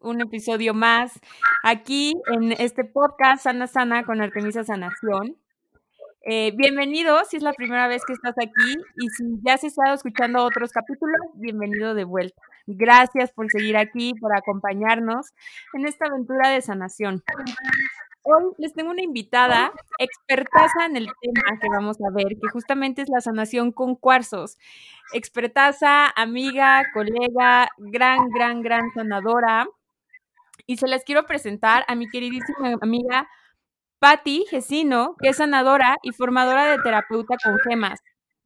un episodio más, aquí en este podcast Sana Sana con Artemisa Sanación. Eh, bienvenido si es la primera vez que estás aquí y si ya has estado escuchando otros capítulos, bienvenido de vuelta. Gracias por seguir aquí, por acompañarnos en esta aventura de sanación. Hoy les tengo una invitada expertaza en el tema que vamos a ver, que justamente es la sanación con cuarzos. Expertaza, amiga, colega, gran, gran, gran sanadora. Y se les quiero presentar a mi queridísima amiga Patti Gesino, que es sanadora y formadora de terapeuta con gemas,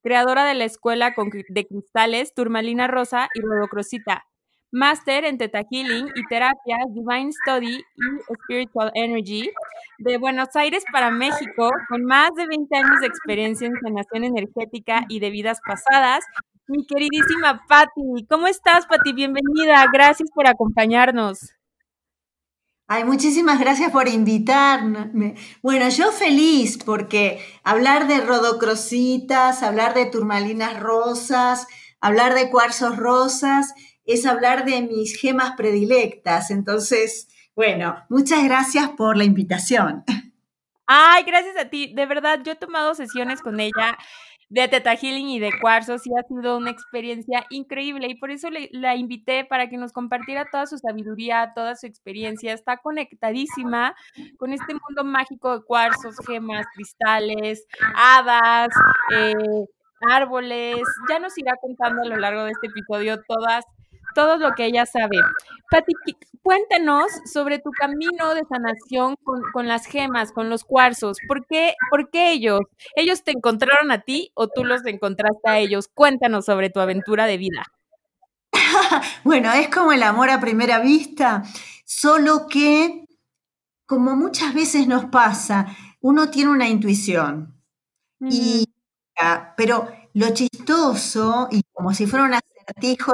creadora de la escuela de cristales Turmalina Rosa y Rodocrosita, máster en Teta Healing y terapias Divine Study y Spiritual Energy de Buenos Aires para México, con más de 20 años de experiencia en sanación energética y de vidas pasadas. Mi queridísima Patti, ¿cómo estás, Patti? Bienvenida, gracias por acompañarnos. Ay, muchísimas gracias por invitarme. Bueno, yo feliz porque hablar de rodocrositas, hablar de turmalinas rosas, hablar de cuarzos rosas, es hablar de mis gemas predilectas. Entonces, bueno, muchas gracias por la invitación. Ay, gracias a ti. De verdad, yo he tomado sesiones con ella de Teta Healing y de Cuarzos y ha sido una experiencia increíble y por eso la invité para que nos compartiera toda su sabiduría, toda su experiencia. Está conectadísima con este mundo mágico de cuarzos, gemas, cristales, hadas, eh, árboles. Ya nos irá contando a lo largo de este episodio todas todo lo que ella sabe. Pati, cuéntanos sobre tu camino de sanación con, las gemas, con los cuarzos. ¿Por qué, ¿Por qué ellos? ¿Ellos te encontraron a ti o tú los encontraste a ellos? Cuéntanos sobre tu aventura de vida. bueno, es como el amor a primera vista, solo que, como muchas veces nos pasa, uno tiene una intuición. y, pero lo chistoso, y como si fuera una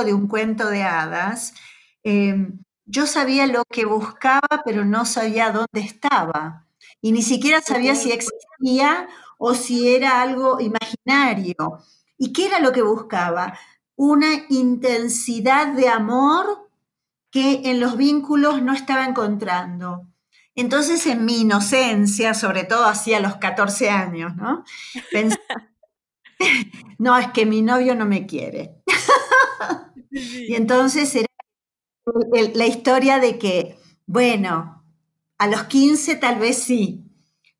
de un cuento de hadas, em, yo sabía lo que buscaba, pero no sabía dónde estaba. Y ni siquiera sabía si existía o si era algo imaginario. ¿Y qué era lo que buscaba? Una intensidad de amor que en los vínculos no estaba encontrando. Entonces, en mi inocencia, sobre todo hacia los 14 años, ¿no? Pensé, no, es que mi novio no me quiere. Y entonces era la historia de que, bueno, a los 15 tal vez sí,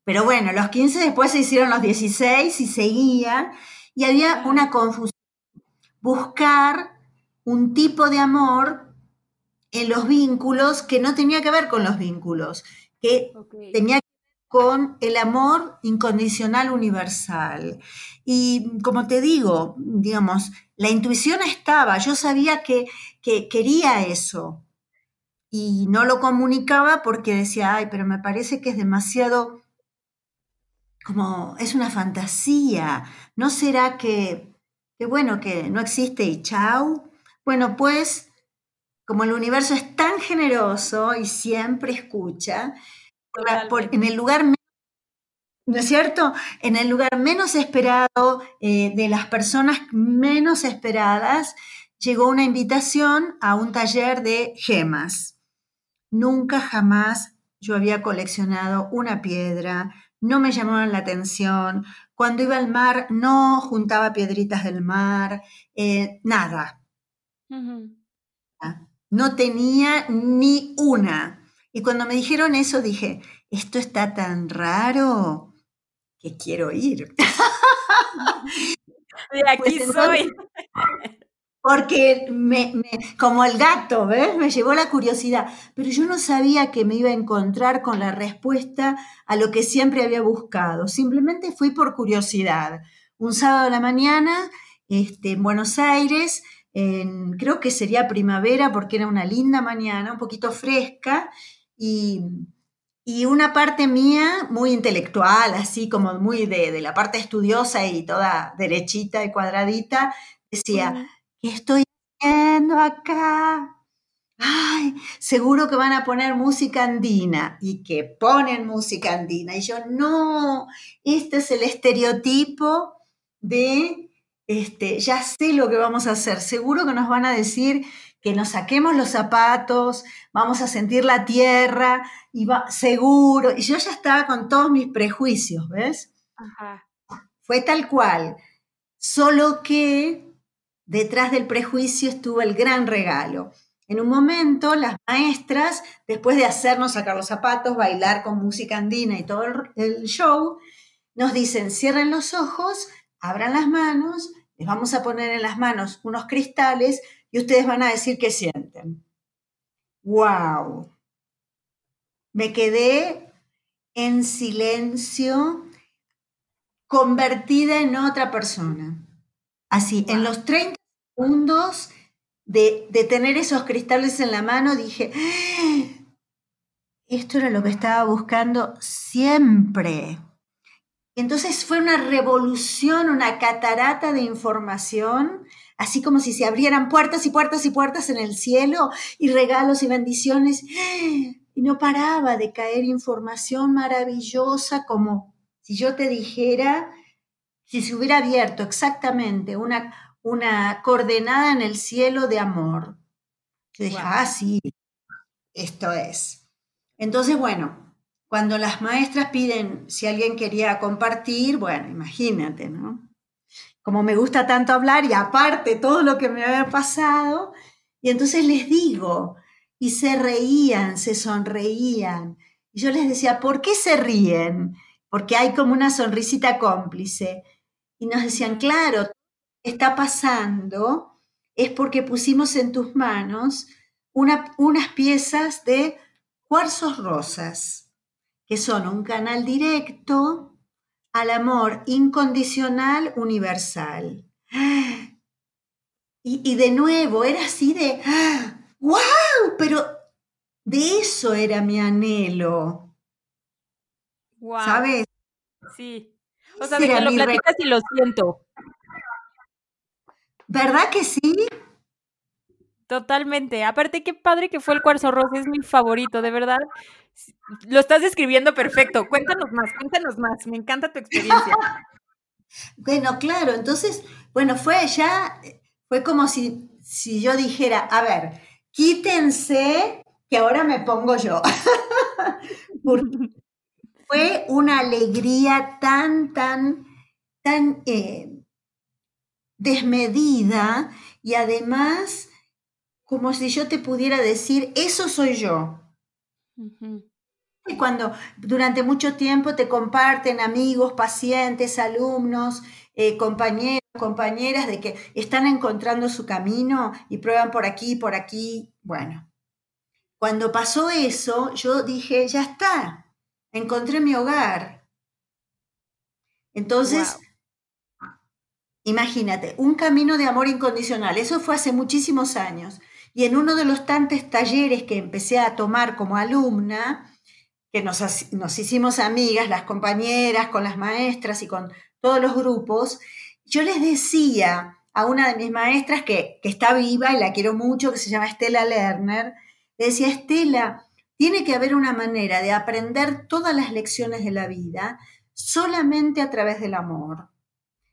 pero bueno, los 15 después se hicieron los 16 y seguía, y había una confusión. Buscar un tipo de amor en los vínculos que no tenía que ver con los vínculos, que tenía que ver con el amor incondicional universal. Y como te digo, digamos, la intuición estaba, yo sabía que, quería eso y no lo comunicaba porque decía, ay, pero me parece que es demasiado, como, es una fantasía, ¿no será que, que bueno, que no existe y chau? Bueno, pues, como el universo es tan generoso y siempre escucha, en el lugar ¿no es cierto? En el lugar menos esperado, eh, de las personas menos esperadas, llegó una invitación a un taller de gemas. Nunca jamás yo había coleccionado una piedra, no me llamaban la atención. Cuando iba al mar, no juntaba piedritas del mar, eh, nada. No tenía ni una. Y cuando me dijeron eso, dije, esto está tan raro que quiero ir. De aquí pues soy. Porque me, como el gato, ¿ves? Me llevó la curiosidad, pero yo no sabía que me iba a encontrar con la respuesta a lo que siempre había buscado. Simplemente fui por curiosidad. Un sábado de la mañana, este, en Buenos Aires, creo que sería primavera porque era una linda mañana, un poquito fresca, y y una parte mía muy intelectual, así como muy de, la parte estudiosa y toda derechita y cuadradita, decía, ¿qué estoy haciendo acá? Ay, seguro que van a poner música andina y que ponen música andina. Y yo, no, este es el estereotipo de, este, ya sé lo que vamos a hacer. Seguro que nos van a decir que nos saquemos los zapatos, vamos a sentir la tierra, y va, seguro. Y yo ya estaba con todos mis prejuicios, ¿ves? Fue tal cual. Solo que detrás del prejuicio estuvo el gran regalo. En un momento, las maestras, después de hacernos sacar los zapatos, bailar con música andina y todo el show, nos dicen, cierren los ojos, abran las manos, les vamos a poner en las manos unos cristales y ustedes van a decir qué sienten. ¡Wow! Me quedé en silencio, convertida en otra persona. Así, en los 30 segundos de, de, tener esos cristales en la mano, dije, ¡Ah! esto era lo que estaba buscando siempre. Entonces fue una revolución, una catarata de información así como si se abrieran puertas y puertas y puertas en el cielo y regalos y bendiciones. Y no paraba de caer información maravillosa como si yo te dijera, si se hubiera abierto exactamente una, una coordenada en el cielo de amor. Yo dije, ah, sí, esto es. Entonces, bueno, cuando las maestras piden si alguien quería compartir, bueno, imagínate, ¿no? Como me gusta tanto hablar y aparte todo lo que me había pasado, y entonces les digo, y se reían, se sonreían. Y yo les decía, ¿por qué se ríen? Porque hay como una sonrisita cómplice. Y nos decían, claro, está pasando es porque pusimos en tus manos unas piezas de cuarzos rosas, que son un canal directo al amor incondicional universal. Y, de nuevo, era así de, ¡wow! Pero de eso era mi anhelo. ¿Sabes? Sí. O sea, de que lo platicas y lo siento. ¿Verdad que sí? Totalmente. Aparte, qué padre que fue el cuarzo rosa, es mi favorito, de verdad. Lo estás describiendo perfecto. Cuéntanos más, cuéntanos más. Me encanta tu experiencia. bueno, claro, entonces, bueno, fue ya, fue como si, si yo dijera, a ver, quítense que ahora me pongo yo. fue una alegría tan, tan, tan eh, desmedida y además como si yo te pudiera decir, eso soy yo. Y cuando durante mucho tiempo te comparten amigos, pacientes, alumnos, eh, compañeros, compañeras de que están encontrando su camino y prueban por aquí, por aquí, bueno. Cuando pasó eso, yo dije, ya está, encontré mi hogar. Entonces, imagínate, un camino de amor incondicional, eso fue hace muchísimos años. Y en uno de los tantos talleres que empecé a tomar como alumna, que nos, nos hicimos amigas, las compañeras, con las maestras y con todos los grupos, yo les decía a una de mis maestras que, que está viva y la quiero mucho, que se llama Estela Lerner, le decía, Estela, tiene que haber una manera de aprender todas las lecciones de la vida solamente a través del amor.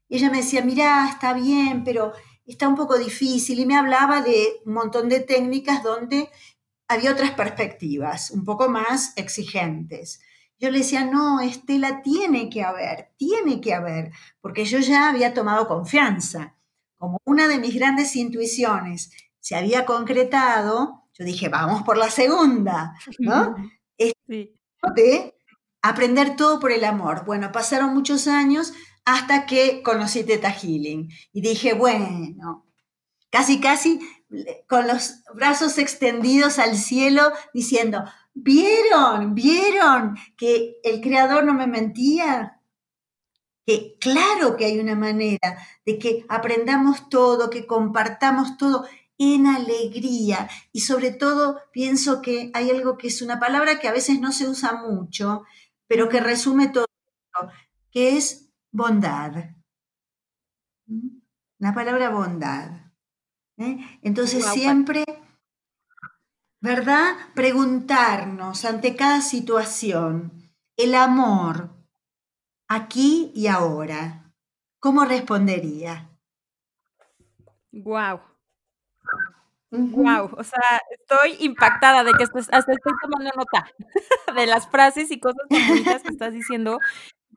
Y ella me decía, mira, está bien, pero está un poco difícil. Y me hablaba de un montón de técnicas donde había otras perspectivas, un poco más exigentes. Yo le decía, no, Estela, tiene que haber, tiene que haber, porque yo ya había tomado confianza. Como una de mis grandes intuiciones se había concretado, yo dije, vamos por la segunda, ¿no? Sí. De aprender todo por el amor. Bueno, pasaron muchos años hasta que conocí Teta Healing y dije, bueno, casi, casi con los brazos extendidos al cielo diciendo, ¿vieron? ¿Vieron que el creador no me mentía? Que claro que hay una manera de que aprendamos todo, que compartamos todo. en alegría. Y sobre todo pienso que hay algo que es una palabra que a veces no se usa mucho, pero que resume todo, que es bondad. ¿Mm? La palabra bondad. ¿eh? Entonces siempre, ¿verdad? Preguntarnos ante cada situación, el amor, aquí y ahora, ¿cómo respondería? Wow. Wow, o sea, estoy impactada de que hasta estoy tomando nota de las frases y cosas bonitas que estás diciendo.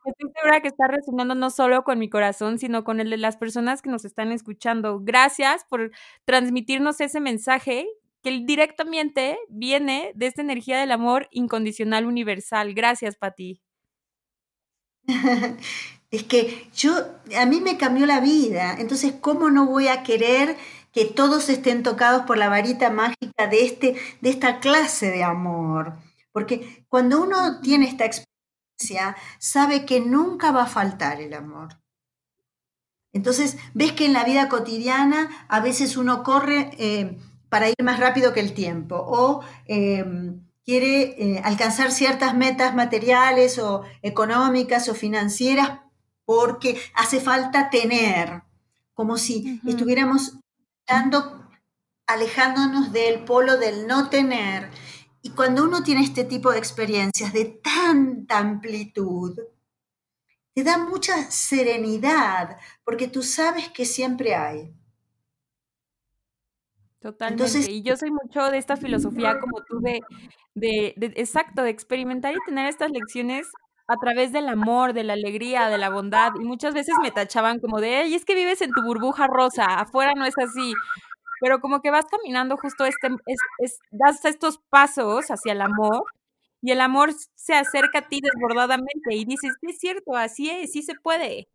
Estoy segura que está resonando no solo con mi corazón, sino con el de las personas que nos están escuchando. Gracias por transmitirnos ese mensaje que directamente viene de esta energía del amor incondicional universal. Gracias, Pati. Es que yo, a mí me cambió la vida, entonces, ¿cómo no voy a querer que todos estén tocados por la varita mágica de, este, de esta clase de amor? Porque cuando uno tiene esta experiencia, sabe que nunca va a faltar el amor. Entonces, ves que en la vida cotidiana a veces uno corre eh, para ir más rápido que el tiempo o eh, quiere eh, alcanzar ciertas metas materiales o económicas o financieras porque hace falta tener, como si estuviéramos dando, alejándonos del polo del no tener. Y cuando uno tiene este tipo de experiencias de tanta amplitud, te da mucha serenidad, porque tú sabes que siempre hay. Totalmente. y yo soy mucho de esta filosofía como tú de, de, de, exacto, de experimentar y tener estas lecciones a través del amor, de la alegría, de la bondad. Y muchas veces me tachaban como de, y es que vives en tu burbuja rosa, afuera no es así. Pero como que vas caminando justo este, es, das estos pasos hacia el amor y el amor se acerca a ti desbordadamente y dices, es cierto, así es, sí se puede.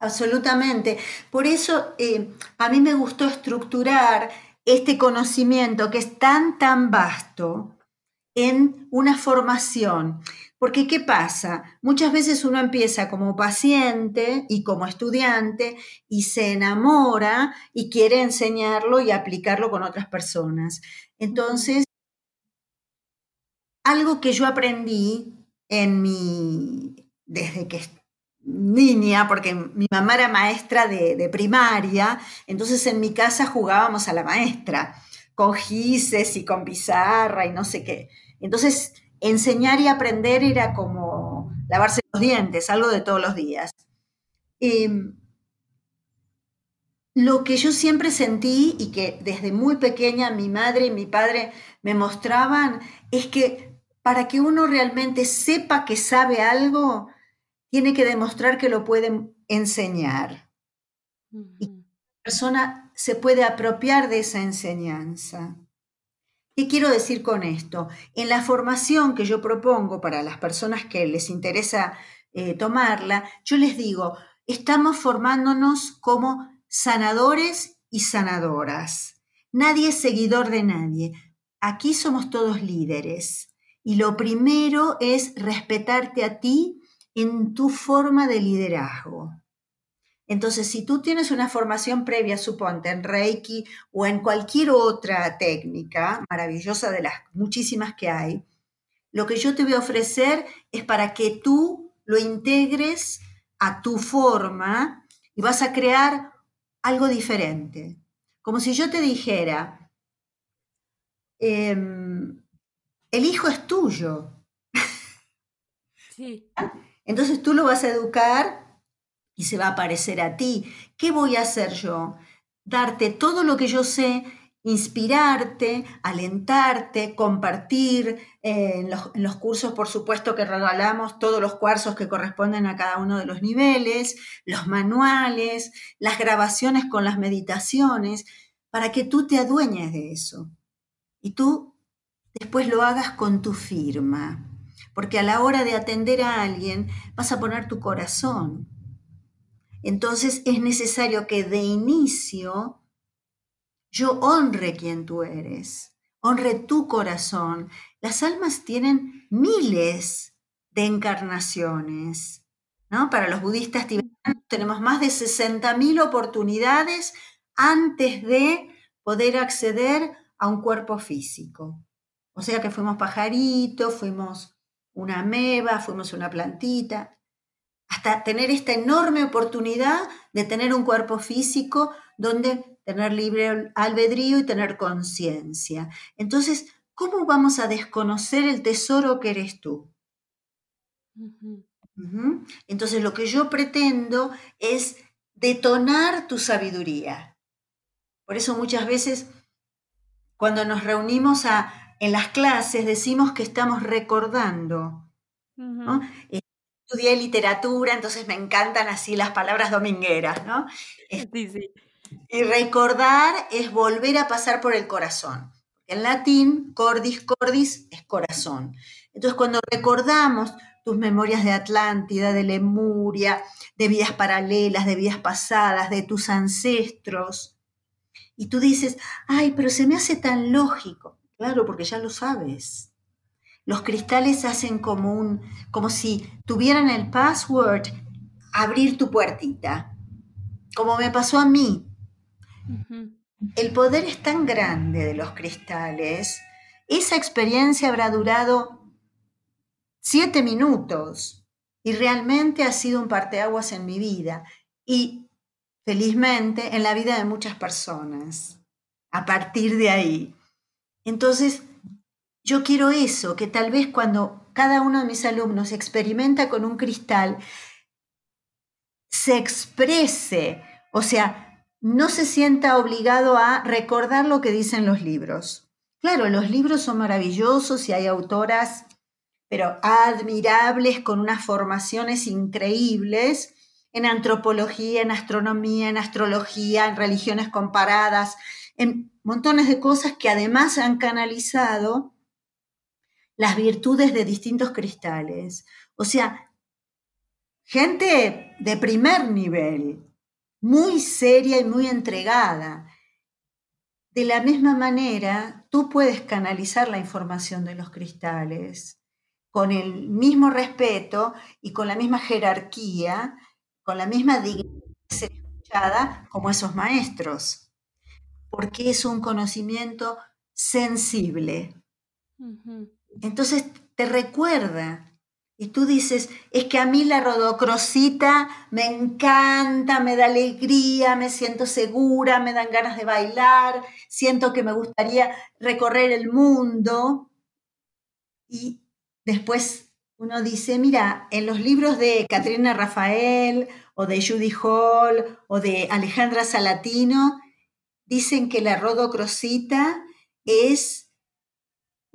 Absolutamente. Por eso eh, a mí me gustó estructurar este conocimiento que es tan, tan vasto en una formación. Porque ¿qué pasa? Muchas veces uno empieza como paciente y como estudiante y se enamora y quiere enseñarlo y aplicarlo con otras personas. Entonces, algo que yo aprendí en mi, desde que niña, porque mi mamá era maestra de, de primaria, entonces en mi casa jugábamos a la maestra, con gises y con pizarra y no sé qué. Entonces, enseñar y aprender era como lavarse los dientes, algo de todos los días. Em, lo que yo siempre sentí y que desde muy pequeña mi madre y mi padre me mostraban es que para que uno realmente sepa que sabe algo, tiene que demostrar que lo puede enseñar. Y la persona se puede apropiar de esa enseñanza. ¿Qué quiero decir con esto? En la formación que yo propongo para las personas que les interesa eh, tomarla, yo les digo, estamos formándonos como sanadores y sanadoras. Nadie es seguidor de nadie. Aquí somos todos líderes. Y lo primero es respetarte a ti en tu forma de liderazgo. Entonces, si tú tienes una formación previa, suponte, en Reiki o en cualquier otra técnica maravillosa de las muchísimas que hay, lo que yo te voy a ofrecer es para que tú lo integres a tu forma y vas a crear algo diferente. Como si yo te dijera, em, el hijo es tuyo. Sí. Entonces tú lo vas a educar y se va a parecer a ti. ¿Qué voy a hacer yo? Darte todo lo que yo sé, inspirarte, alentarte, compartir eh, en, los, en, los, cursos, por supuesto, que regalamos todos los cuarzos que corresponden a cada uno de los niveles, los manuales, las grabaciones con las meditaciones, para que tú te adueñes de eso. Y tú después lo hagas con tu firma, porque a la hora de atender a alguien vas a poner tu corazón, entonces es necesario que de inicio yo honre quien tú eres, honre tu corazón. Las almas tienen miles de encarnaciones. ¿no? Para los budistas tibetanos tenemos más de 60.000 oportunidades antes de poder acceder a un cuerpo físico. O sea que fuimos pajaritos, fuimos una ameba, fuimos una plantita, hasta tener esta enorme oportunidad de tener un cuerpo físico donde tener libre albedrío y tener conciencia. Entonces, ¿cómo vamos a desconocer el tesoro que eres tú? Entonces, lo que yo pretendo es detonar tu sabiduría. Por eso muchas veces cuando nos reunimos en las clases decimos que estamos recordando. Estudié literatura, entonces me encantan así las palabras domingueras, ¿no? Sí, sí. Y recordar es volver a pasar por el corazón. En latín, cordis cordis es corazón. Entonces, cuando recordamos tus memorias de Atlántida, de Lemuria, de vidas paralelas, de vidas pasadas, de tus ancestros, y tú dices, ay, pero se me hace tan lógico. Claro, porque ya lo sabes. Los cristales hacen como un, como si tuvieran el password, abrir tu puertita. Como me pasó a mí. El poder es tan grande de los cristales. Esa experiencia habrá durado siete minutos y realmente ha sido un parteaguas en mi vida y felizmente en la vida de muchas personas a partir de ahí. Entonces, yo quiero eso, que tal vez cuando cada uno de mis alumnos experimenta con un cristal, se exprese, o sea, no se sienta obligado a recordar lo que dicen los libros. Claro, los libros son maravillosos y hay autoras pero admirables, con unas formaciones increíbles en antropología, en astronomía, en astrología, en religiones comparadas, en montones de cosas que además han canalizado las virtudes de distintos cristales. O sea, gente de primer nivel, muy seria y muy entregada. De la misma manera, tú puedes canalizar la información de los cristales con el mismo respeto y con la misma jerarquía, con la misma dignidad de ser escuchada como esos maestros, porque es un conocimiento sensible. Entonces te recuerda y tú dices, es que a mí la rodocrosita me encanta, me da alegría, me siento segura, me dan ganas de bailar, siento que me gustaría recorrer el mundo. Y Después uno dice, mira, en los libros de Catrina Rafael o de Judy Hall o de Alejandra Salatino, dicen que la rodocrosita es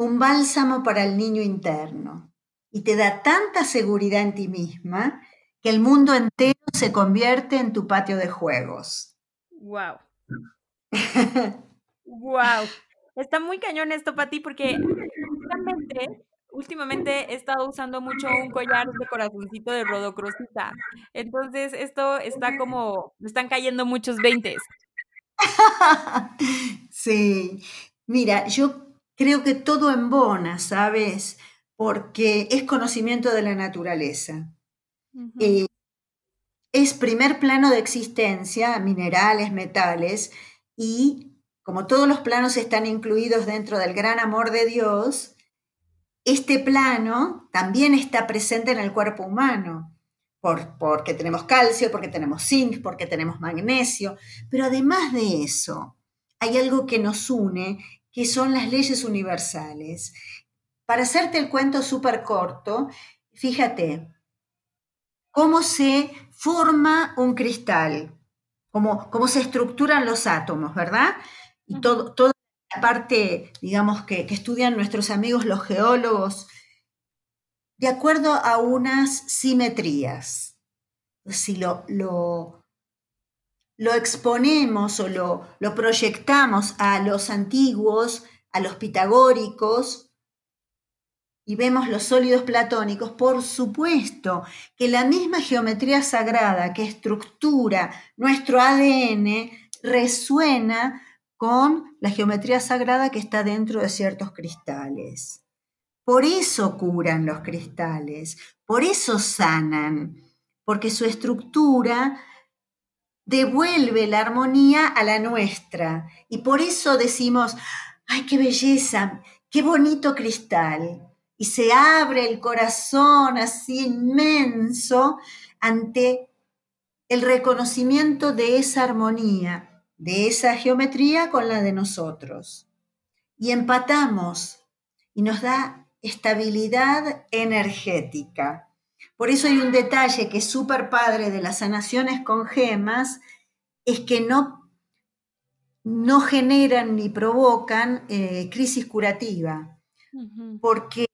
un bálsamo para el niño interno y te da tanta seguridad en ti misma que el mundo entero se convierte en tu patio de juegos. Wow. wow. Está muy cañón esto para ti porque justamente últimamente he estado usando mucho un collar de corazoncito de rodocrosita. Entonces, esto está como, me están cayendo muchos veintes. sí, mira, yo creo que todo embona, ¿sabes? Porque es conocimiento de la naturaleza. Eh, es primer plano de existencia, minerales, metales, y como todos los planos están incluidos dentro del gran amor de Dios, este plano también está presente en el cuerpo humano, porque tenemos calcio, porque tenemos zinc, porque tenemos magnesio, pero además de eso, hay algo que nos une, que son las leyes universales. Para hacerte el cuento súper corto, fíjate cómo se forma un cristal, cómo, cómo se estructuran los átomos, ¿verdad? Y todo, todo la parte, digamos, que, estudian nuestros amigos los geólogos, de acuerdo a unas simetrías. Si lo, lo, exponemos o lo, lo proyectamos a los antiguos, a los pitagóricos, y vemos los sólidos platónicos, por supuesto que la misma geometría sagrada que estructura nuestro ADN resuena con la geometría sagrada que está dentro de ciertos cristales. Por eso curan los cristales, por eso sanan, porque su estructura devuelve la armonía a la nuestra. Y por eso decimos, ay, qué belleza, qué bonito cristal. Y se abre el corazón así inmenso ante el reconocimiento de esa armonía, de esa geometría con la de nosotros. Y empatamos y nos da estabilidad energética. Por eso hay un detalle que es súper padre de las sanaciones con gemas, es que no, no generan ni provocan eh, crisis curativa, porque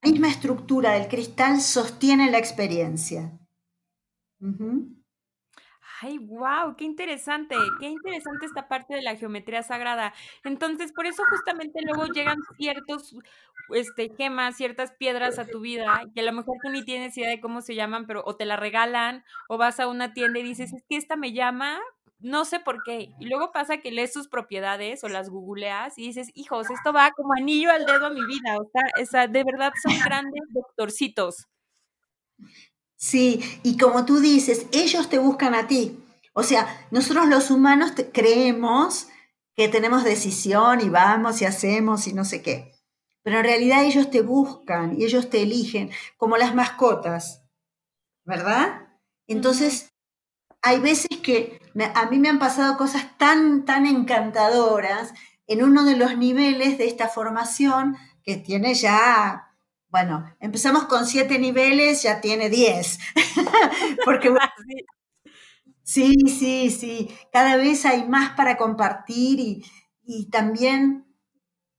la misma estructura del cristal sostiene la experiencia. Ay, wow, qué interesante, qué interesante esta parte de la geometría sagrada. Entonces, por eso justamente luego llegan ciertos este, gemas, ciertas piedras a tu vida, que a lo mejor tú ni tienes idea de cómo se llaman, pero o te la regalan, o vas a una tienda y dices, es que esta me llama, no sé por qué. Y luego pasa que lees sus propiedades o las googleas y dices, hijos, esto va como anillo al dedo a mi vida. O sea, de verdad son grandes doctorcitos. Sí, y como tú dices, ellos te buscan a ti. O sea, nosotros los humanos creemos que tenemos decisión y vamos y hacemos y no sé qué. Pero en realidad ellos te buscan y ellos te eligen, como las mascotas, ¿verdad? Entonces, hay veces que a mí me han pasado cosas tan, tan encantadoras en uno de los niveles de esta formación que tiene ya bueno, empezamos con siete niveles, ya tiene diez. Porque sí, sí, sí, cada vez hay más para compartir y, y también,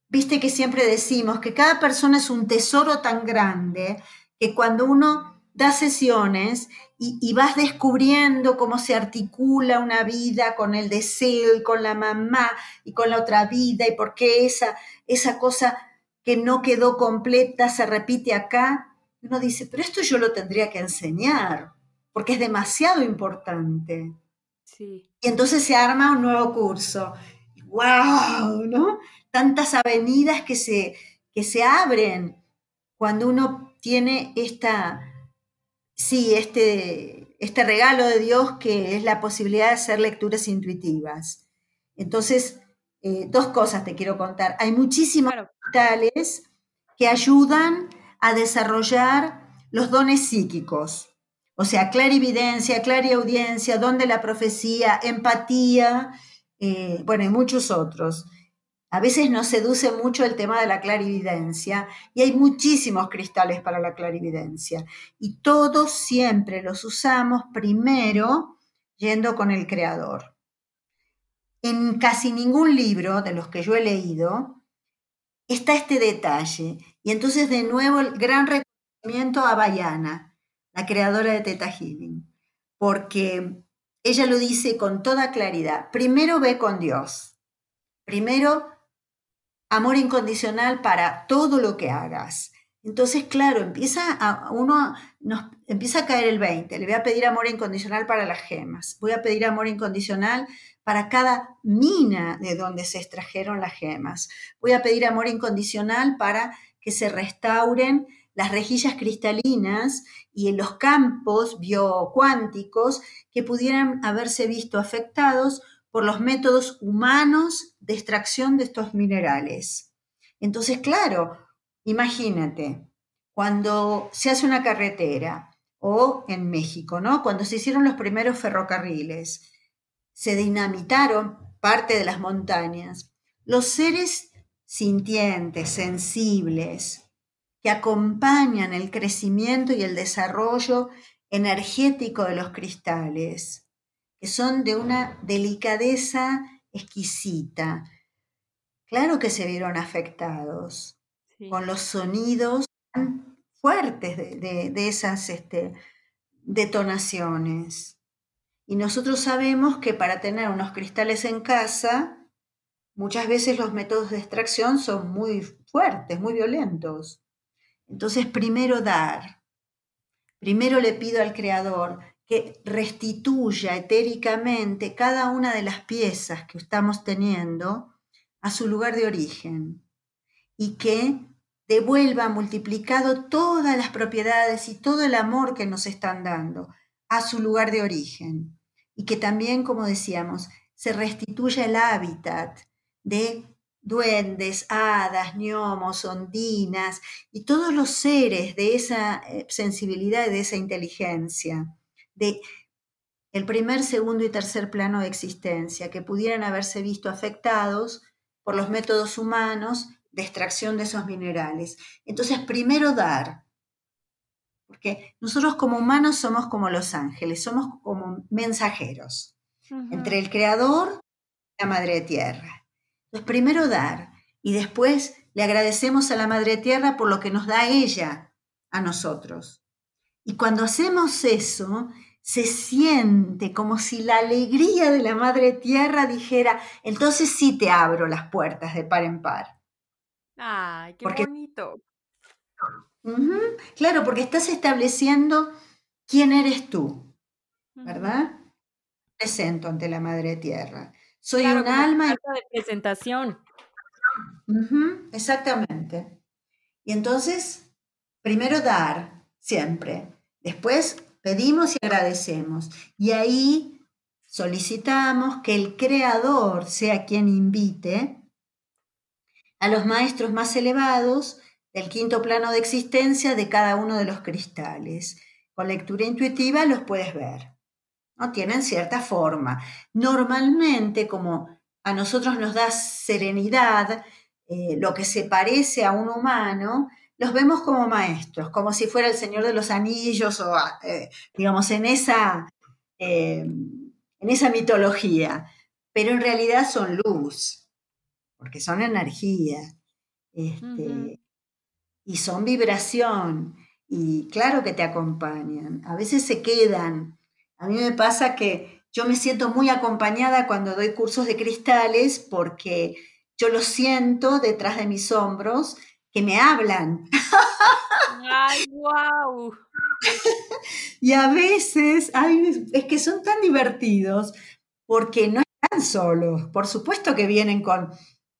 viste que siempre decimos que cada persona es un tesoro tan grande que cuando uno da sesiones y, y, vas descubriendo cómo se articula una vida con el deseo y con la mamá y con la otra vida y por qué esa, esa cosa que no quedó completa se repite acá. Uno dice, pero esto yo lo tendría que enseñar, porque es demasiado importante. Sí. Y entonces se arma un nuevo curso. ¡Wow! ¿No? Tantas avenidas que se, que se abren cuando uno tiene esta, sí, este, este regalo de Dios que es la posibilidad de hacer lecturas intuitivas. Entonces, eh, dos cosas te quiero contar. Hay muchísimos cristales que ayudan a desarrollar los dones psíquicos. O sea, clarividencia, clariaudiencia, don de la profecía, empatía, eh, bueno, y muchos otros. A veces nos seduce mucho el tema de la clarividencia y hay muchísimos cristales para la clarividencia. Y todos siempre los usamos primero yendo con el creador en casi ningún libro de los que yo he leído está este detalle. Y entonces de nuevo el gran reconocimiento a Bayana, la creadora de Teta Healing, porque ella lo dice con toda claridad. Primero ve con Dios. Primero, amor incondicional para todo lo que hagas. Entonces, claro, empieza a uno nos empieza a caer el 20. Le voy a pedir amor incondicional para las gemas. Voy a pedir amor incondicional para cada mina de donde se extrajeron las gemas. Voy a pedir amor incondicional para que se restauren las rejillas cristalinas y en los campos biocuánticos que pudieran haberse visto afectados por los métodos humanos de extracción de estos minerales. Entonces, claro, imagínate, cuando se hace una carretera o en México, ¿no? Cuando se hicieron los primeros ferrocarriles, se dinamitaron parte de las montañas, los seres sintientes, sensibles, que acompañan el crecimiento y el desarrollo energético de los cristales, que son de una delicadeza exquisita. Claro que se vieron afectados con los sonidos tan fuertes de, esas este, detonaciones. Y nosotros sabemos que para tener unos cristales en casa, muchas veces los métodos de extracción son muy fuertes, muy violentos. Entonces, primero dar. Primero le pido al Creador que restituya etéricamente cada una de las piezas que estamos teniendo a su lugar de origen y que devuelva multiplicado todas las propiedades y todo el amor que nos están dando a su lugar de origen y que también, como decíamos, se restituya el hábitat de duendes, hadas, gnomos, ondinas y todos los seres de esa eh, sensibilidad, de esa inteligencia, de el primer, segundo y tercer plano de existencia, que pudieran haberse visto afectados por los métodos humanos de extracción de esos minerales. Entonces, primero dar, porque nosotros como humanos somos como los ángeles, somos como mensajeros entre el Creador y la Madre Tierra. Entonces, primero dar y después le agradecemos a la Madre Tierra por lo que nos da ella a nosotros. Y cuando hacemos eso, se siente como si la alegría de la Madre Tierra dijera, entonces sí te abro las puertas de par en par. Ay, qué bonito. Claro, porque estás estableciendo quién eres tú, ¿verdad? Presento ante la Madre Tierra. Soy un alma. de presentación. exactamente. Y entonces, primero dar, siempre. Después pedimos y agradecemos. Y ahí solicitamos que el Creador sea quien invite a los maestros más elevados del quinto plano de existencia de cada uno de los cristales. Con lectura intuitiva los puedes ver. ¿no? Tienen cierta forma. Normalmente, como a nosotros nos da serenidad, eh, lo que se parece a un humano, los vemos como maestros, como si fuera el Señor de los Anillos o, eh, digamos, en esa, eh, en esa mitología. Pero en realidad son luz, porque son energía. Este, y son vibración, y claro que te acompañan. A veces se quedan. A mí me pasa que yo me siento muy acompañada cuando doy cursos de cristales porque yo los siento detrás de mis hombros que me hablan. ¡Ay, wow! y a veces, es que son tan divertidos porque no están solos. Por supuesto que vienen con,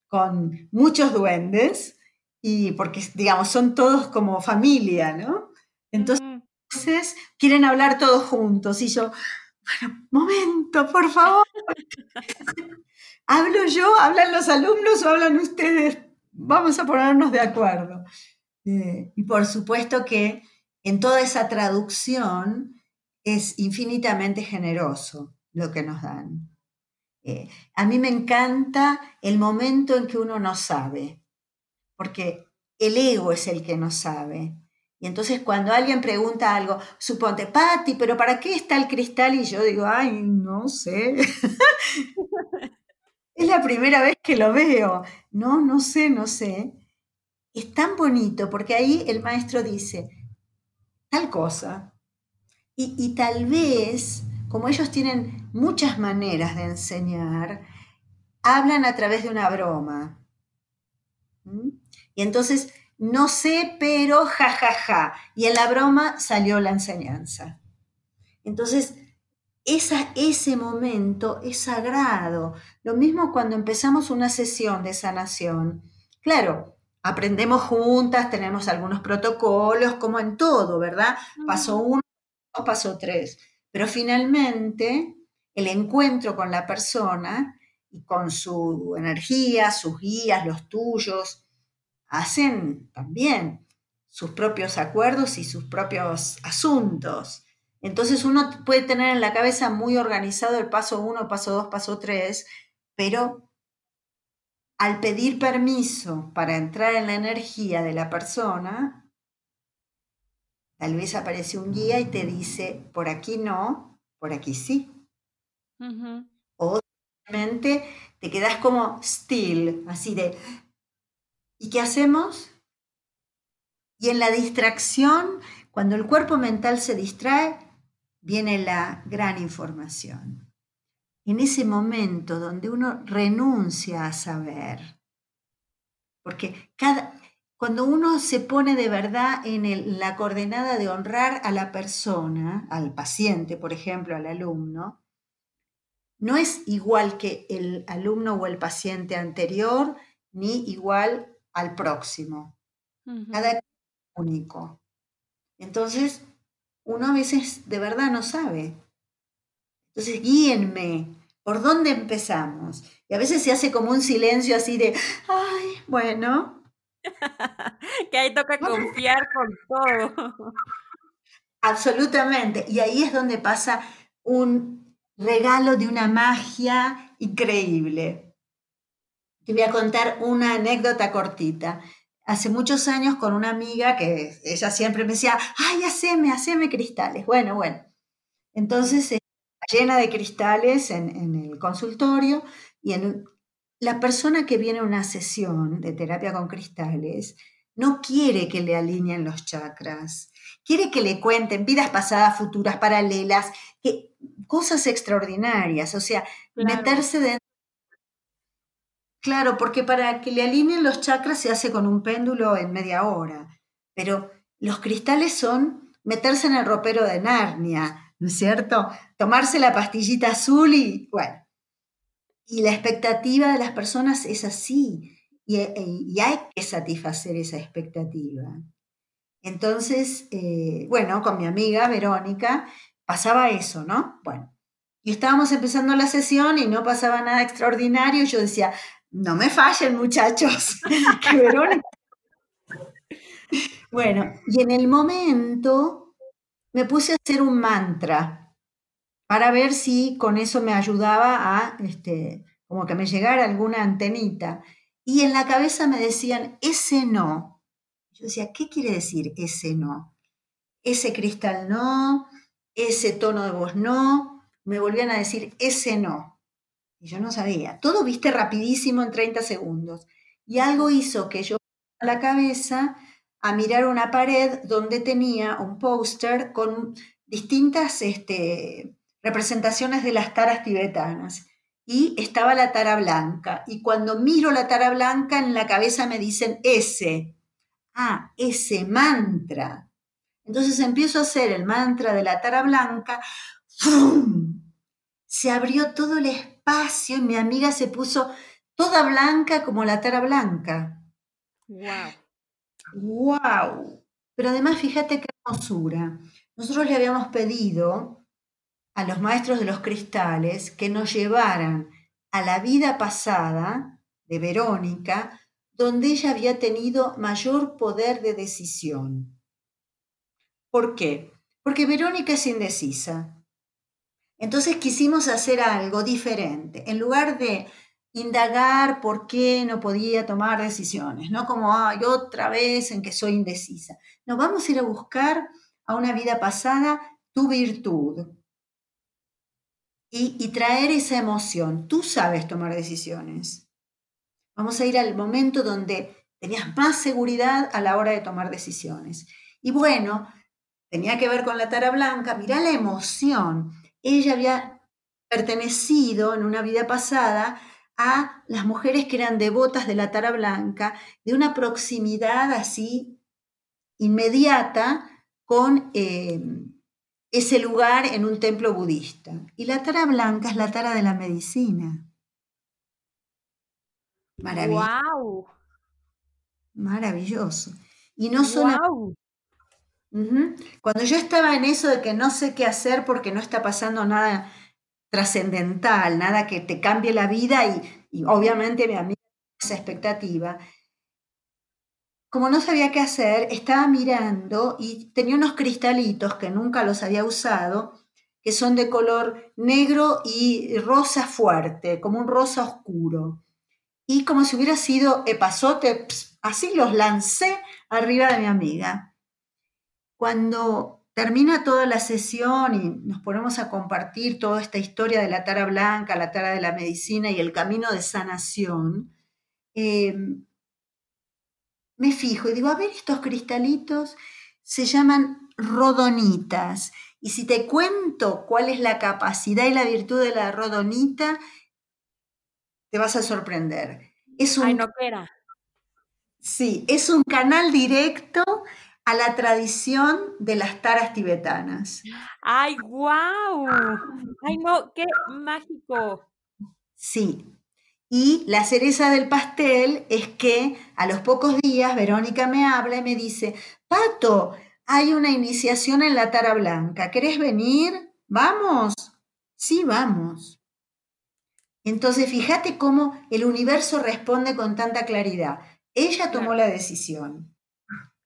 con muchos duendes, y porque, digamos, son todos como familia, ¿no? Entonces, quieren hablar todos juntos y yo, bueno, momento, por favor. ¿Hablo yo? ¿Hablan los alumnos o hablan ustedes? Vamos a ponernos de acuerdo. Eh, y por supuesto que en toda esa traducción es infinitamente generoso lo que nos dan. Eh, a mí me encanta el momento en que uno no sabe porque el ego es el que no sabe. Y entonces cuando alguien pregunta algo, suponte, Patti, pero ¿para qué está el cristal? Y yo digo, ay, no sé. es la primera vez que lo veo. No, no sé, no sé. Es tan bonito porque ahí el maestro dice, tal cosa. Y, tal vez, como ellos tienen muchas maneras de enseñar, hablan a través de una broma. ¿Mm? Y entonces, no sé, pero jajaja. Ja, ja. Y en la broma salió la enseñanza. Entonces, esa, ese momento es sagrado. Lo mismo cuando empezamos una sesión de sanación. Claro, aprendemos juntas, tenemos algunos protocolos, como en todo, ¿verdad? Paso uno, paso tres. Pero finalmente, el encuentro con la persona y con su energía, sus guías, los tuyos, hacen también sus propios acuerdos y sus propios asuntos. Entonces uno puede tener en la cabeza muy organizado el paso 1, paso 2, paso 3, pero al pedir permiso para entrar en la energía de la persona, tal vez aparece un guía y te dice, por aquí no, por aquí sí. O simplemente te quedas como still, así de, ¿Y qué hacemos? Y en la distracción, cuando el cuerpo mental se distrae, viene la gran información. En ese momento donde uno renuncia a saber, porque cada, cuando uno se pone de verdad en la coordenada de honrar a la persona, al paciente, por ejemplo, al alumno, no es igual que el alumno o el paciente anterior, ni igual al próximo. Cada único. Entonces, uno a veces de verdad no sabe. Entonces, guíenme, ¿por dónde empezamos? Y a veces se hace como un silencio así de, ay, bueno. que ahí toca confiar con todo. Absolutamente. Y ahí es donde pasa un regalo de una magia increíble. Te voy a contar una anécdota cortita. Hace muchos años con una amiga que ella siempre me decía, ay, haceme, haceme cristales. Bueno, bueno. Entonces, eh, llena de cristales en, el consultorio y en, la persona que viene a una sesión de terapia con cristales no quiere que le alineen los chakras, quiere que le cuenten vidas pasadas, futuras, paralelas, que, cosas extraordinarias, o sea, meterse dentro. Claro, porque para que le alineen los chakras se hace con un péndulo en media hora, pero los cristales son meterse en el ropero de Narnia, ¿no es cierto? Tomarse la pastillita azul y, bueno, y la expectativa de las personas es así, y, hay que satisfacer esa expectativa. Entonces, eh, bueno, con mi amiga Verónica pasaba eso, ¿no? Bueno, y estábamos empezando la sesión y no pasaba nada extraordinario, y yo decía, no me fallen muchachos. Bueno, y en el momento me puse a hacer un mantra para ver si con eso me ayudaba a, este, como que me llegara alguna antenita. Y en la cabeza me decían, ese no. Yo decía, ¿qué quiere decir ese no? Ese cristal no, ese tono de voz no. Me volvían a decir, ese no. Y yo no sabía. Todo viste rapidísimo en 30 segundos. Y algo hizo que yo a la cabeza a mirar una pared donde tenía un póster con distintas este, representaciones de las taras tibetanas. Y estaba la tara blanca. Y cuando miro la tara blanca, en la cabeza me dicen ese. Ah, ese mantra. Entonces empiezo a hacer el mantra de la tara blanca. Se abrió todo el espacio y mi amiga se puso toda blanca como la tara blanca. Wow. ¡Wow! Pero además, fíjate qué hermosura. Nosotros le habíamos pedido a los maestros de los cristales que nos llevaran a la vida pasada de Verónica, donde ella había tenido mayor poder de decisión. ¿Por qué? Porque Verónica es indecisa. Entonces quisimos hacer algo diferente. En lugar de indagar por qué no podía tomar decisiones, no como, ay, otra vez en que soy indecisa. No, vamos a ir a buscar a una vida pasada tu virtud y, y traer esa emoción. Tú sabes tomar decisiones. Vamos a ir al momento donde tenías más seguridad a la hora de tomar decisiones. Y bueno, tenía que ver con la tara blanca, mirá la emoción. Ella había pertenecido en una vida pasada a las mujeres que eran devotas de la tara blanca, de una proximidad así inmediata con eh, ese lugar en un templo budista. Y la tara blanca es la tara de la medicina. Maravilloso. Maravilloso. Y no solo... Cuando yo estaba en eso de que no sé qué hacer porque no está pasando nada trascendental, nada que te cambie la vida y, obviamente mi amiga esa expectativa. Como no sabía qué hacer, estaba mirando y tenía unos cristalitos que nunca los había usado, que son de color negro y rosa fuerte, como un rosa oscuro. Y como si hubiera sido epazote, así los lancé arriba de mi amiga. Cuando Termina toda la sesión y nos ponemos a compartir toda esta historia de la tara blanca, la tara de la medicina y el camino de sanación. Em, me fijo y digo, a ver, estos cristalitos se llaman rodonitas. Y si te cuento cuál es la capacidad y la virtud de la rodonita, te vas a sorprender. Es un, Ay, no Sí, es un canal directo a la tradición de las taras tibetanas. ¡Ay, guau! ¡Ay, no! ¡Qué mágico! Sí. Y la cereza del pastel es que a los pocos días Verónica me habla y me dice, Pato, hay una iniciación en la tara blanca, ¿querés venir? Vamos. Sí, vamos. Entonces, fíjate cómo el universo responde con tanta claridad. Ella tomó la decisión,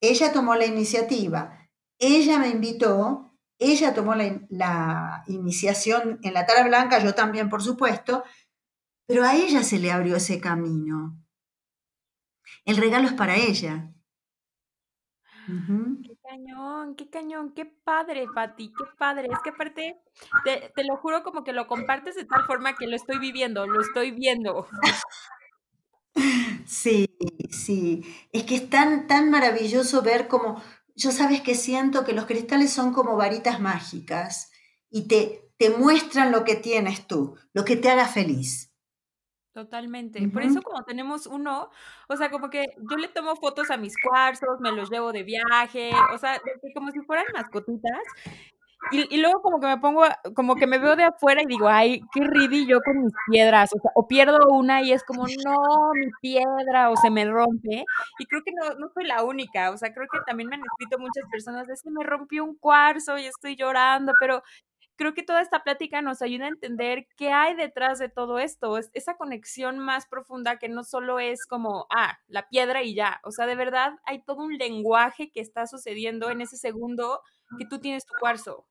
ella tomó la iniciativa, ella me invitó, ella tomó la, iniciación en la tara blanca, yo también, por supuesto, pero a ella se le abrió ese camino. El regalo es para ella. Qué cañón, qué cañón, qué padre, Pati, qué padre. Es que aparte, te, te, lo juro como que lo compartes de tal forma que lo estoy viviendo, lo estoy viendo. Sí, sí. Es que es tan, tan maravilloso ver cómo, yo sabes que siento que los cristales son como varitas mágicas y te, te muestran lo que tienes tú, lo que te haga feliz. Totalmente. Por eso como tenemos uno, o sea, como que yo le tomo fotos a mis cuarzos, me los llevo de viaje, o sea, como si fueran mascotitas. Y, y, luego como que me pongo, como que me veo de afuera y digo, ay, qué ridí yo con mis piedras, o sea, o pierdo una y es como, no, mi piedra, o se me rompe. Y creo que no, no soy la única, o sea, creo que también me han escrito muchas personas, de que me rompió un cuarzo y estoy llorando, pero creo que toda esta plática nos ayuda a entender qué hay detrás de todo esto, es esa conexión más profunda que no solo es como, ah, la piedra y ya, o sea, de verdad hay todo un lenguaje que está sucediendo en ese segundo que tú tienes tu cuarzo.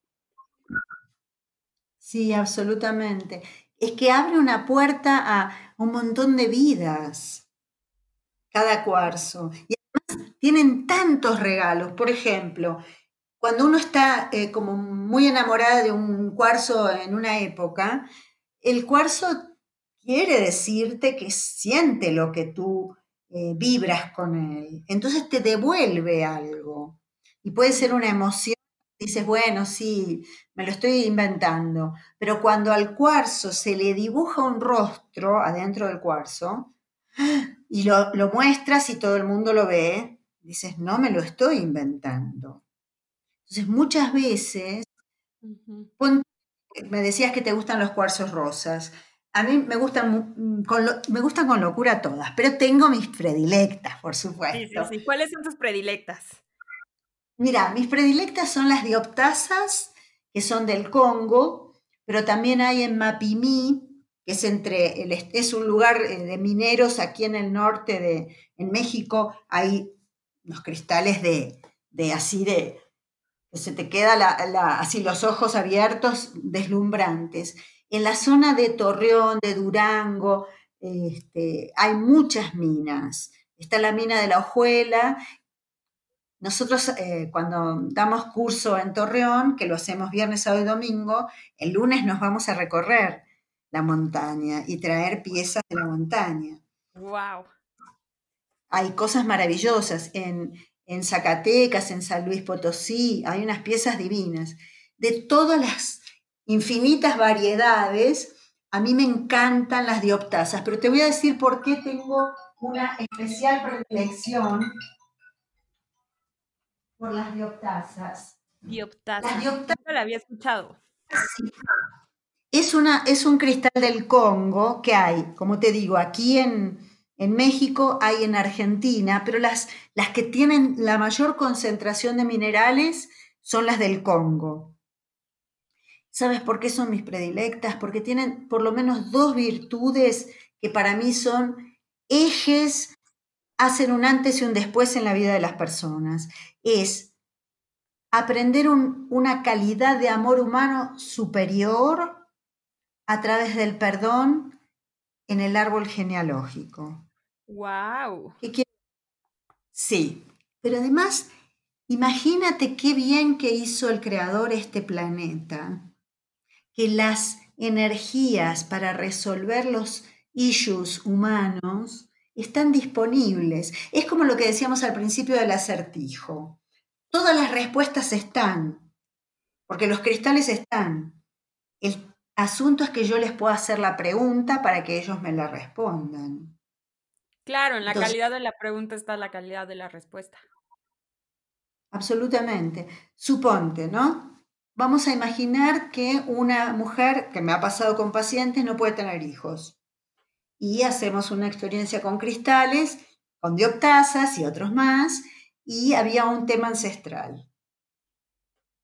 Sí, absolutamente. Es que abre una puerta a un montón de vidas, cada cuarzo. Y además tienen tantos regalos. Por ejemplo, cuando uno está eh, como muy enamorada de un cuarzo en una época, el cuarzo quiere decirte que siente lo que tú eh, vibras con él. Entonces te devuelve algo. Y puede ser una emoción. Dices, bueno, sí, me lo estoy inventando. Pero cuando al cuarzo se le dibuja un rostro adentro del cuarzo y lo, lo muestras y todo el mundo lo ve, dices, no me lo estoy inventando entonces, muchas veces, me decías que te gustan los cuarzos rosas. A mí me gustan, mm, con me gustan con locura todas, pero tengo mis predilectas, por supuesto. Sí, sí, ¿Cuáles son tus predilectas? Mira, mis predilectas son las dioptasas, que son del Congo, pero también hay en Mapimí, que es entre el, es un lugar eh, de mineros aquí en el norte de en México, hay unos cristales de, de así de se te queda así los ojos abiertos, deslumbrantes. En la zona de Torreón, de Durango, este, hay muchas minas. Está la mina de la Ojuela. Nosotros eh, cuando damos curso en Torreón, que lo hacemos viernes, sábado y domingo, el lunes nos vamos a recorrer la montaña y traer piezas de la montaña. Wow. Hay cosas maravillosas. En, en Zacatecas, en San Luis Potosí, hay unas piezas divinas. De todas las infinitas variedades, a mí me encantan las dioptasas, pero te voy a decir por qué tengo una especial predilección por las dioptasas. Dioptasas. Las dioptasas no la había escuchado. Es, una, es un cristal del Congo que hay, como te digo, aquí en, en México hay en Argentina, pero las, las que tienen la mayor concentración de minerales son las del Congo. ¿Sabes por qué son mis predilectas? Porque tienen por lo menos dos virtudes que para mí son ejes, hacen un antes y un después en la vida de las personas. Es aprender una calidad de amor humano superior a través del perdón en el árbol genealógico. Wow. Sí, pero además, imagínate qué bien que hizo el creador este planeta, que las energías para resolver los issues humanos están disponibles. Es como lo que decíamos al principio del acertijo. Todas las respuestas están, porque los cristales están. El asunto es que yo les pueda hacer la pregunta para que ellos me la respondan. Claro, en la calidad de la pregunta está la calidad de la respuesta. Absolutamente. Suponte, ¿no? Vamos a imaginar que una mujer que me ha pasado con pacientes no puede tener hijos. Y hacemos una experiencia con cristales, con dioptasas y otros más, y había un tema ancestral.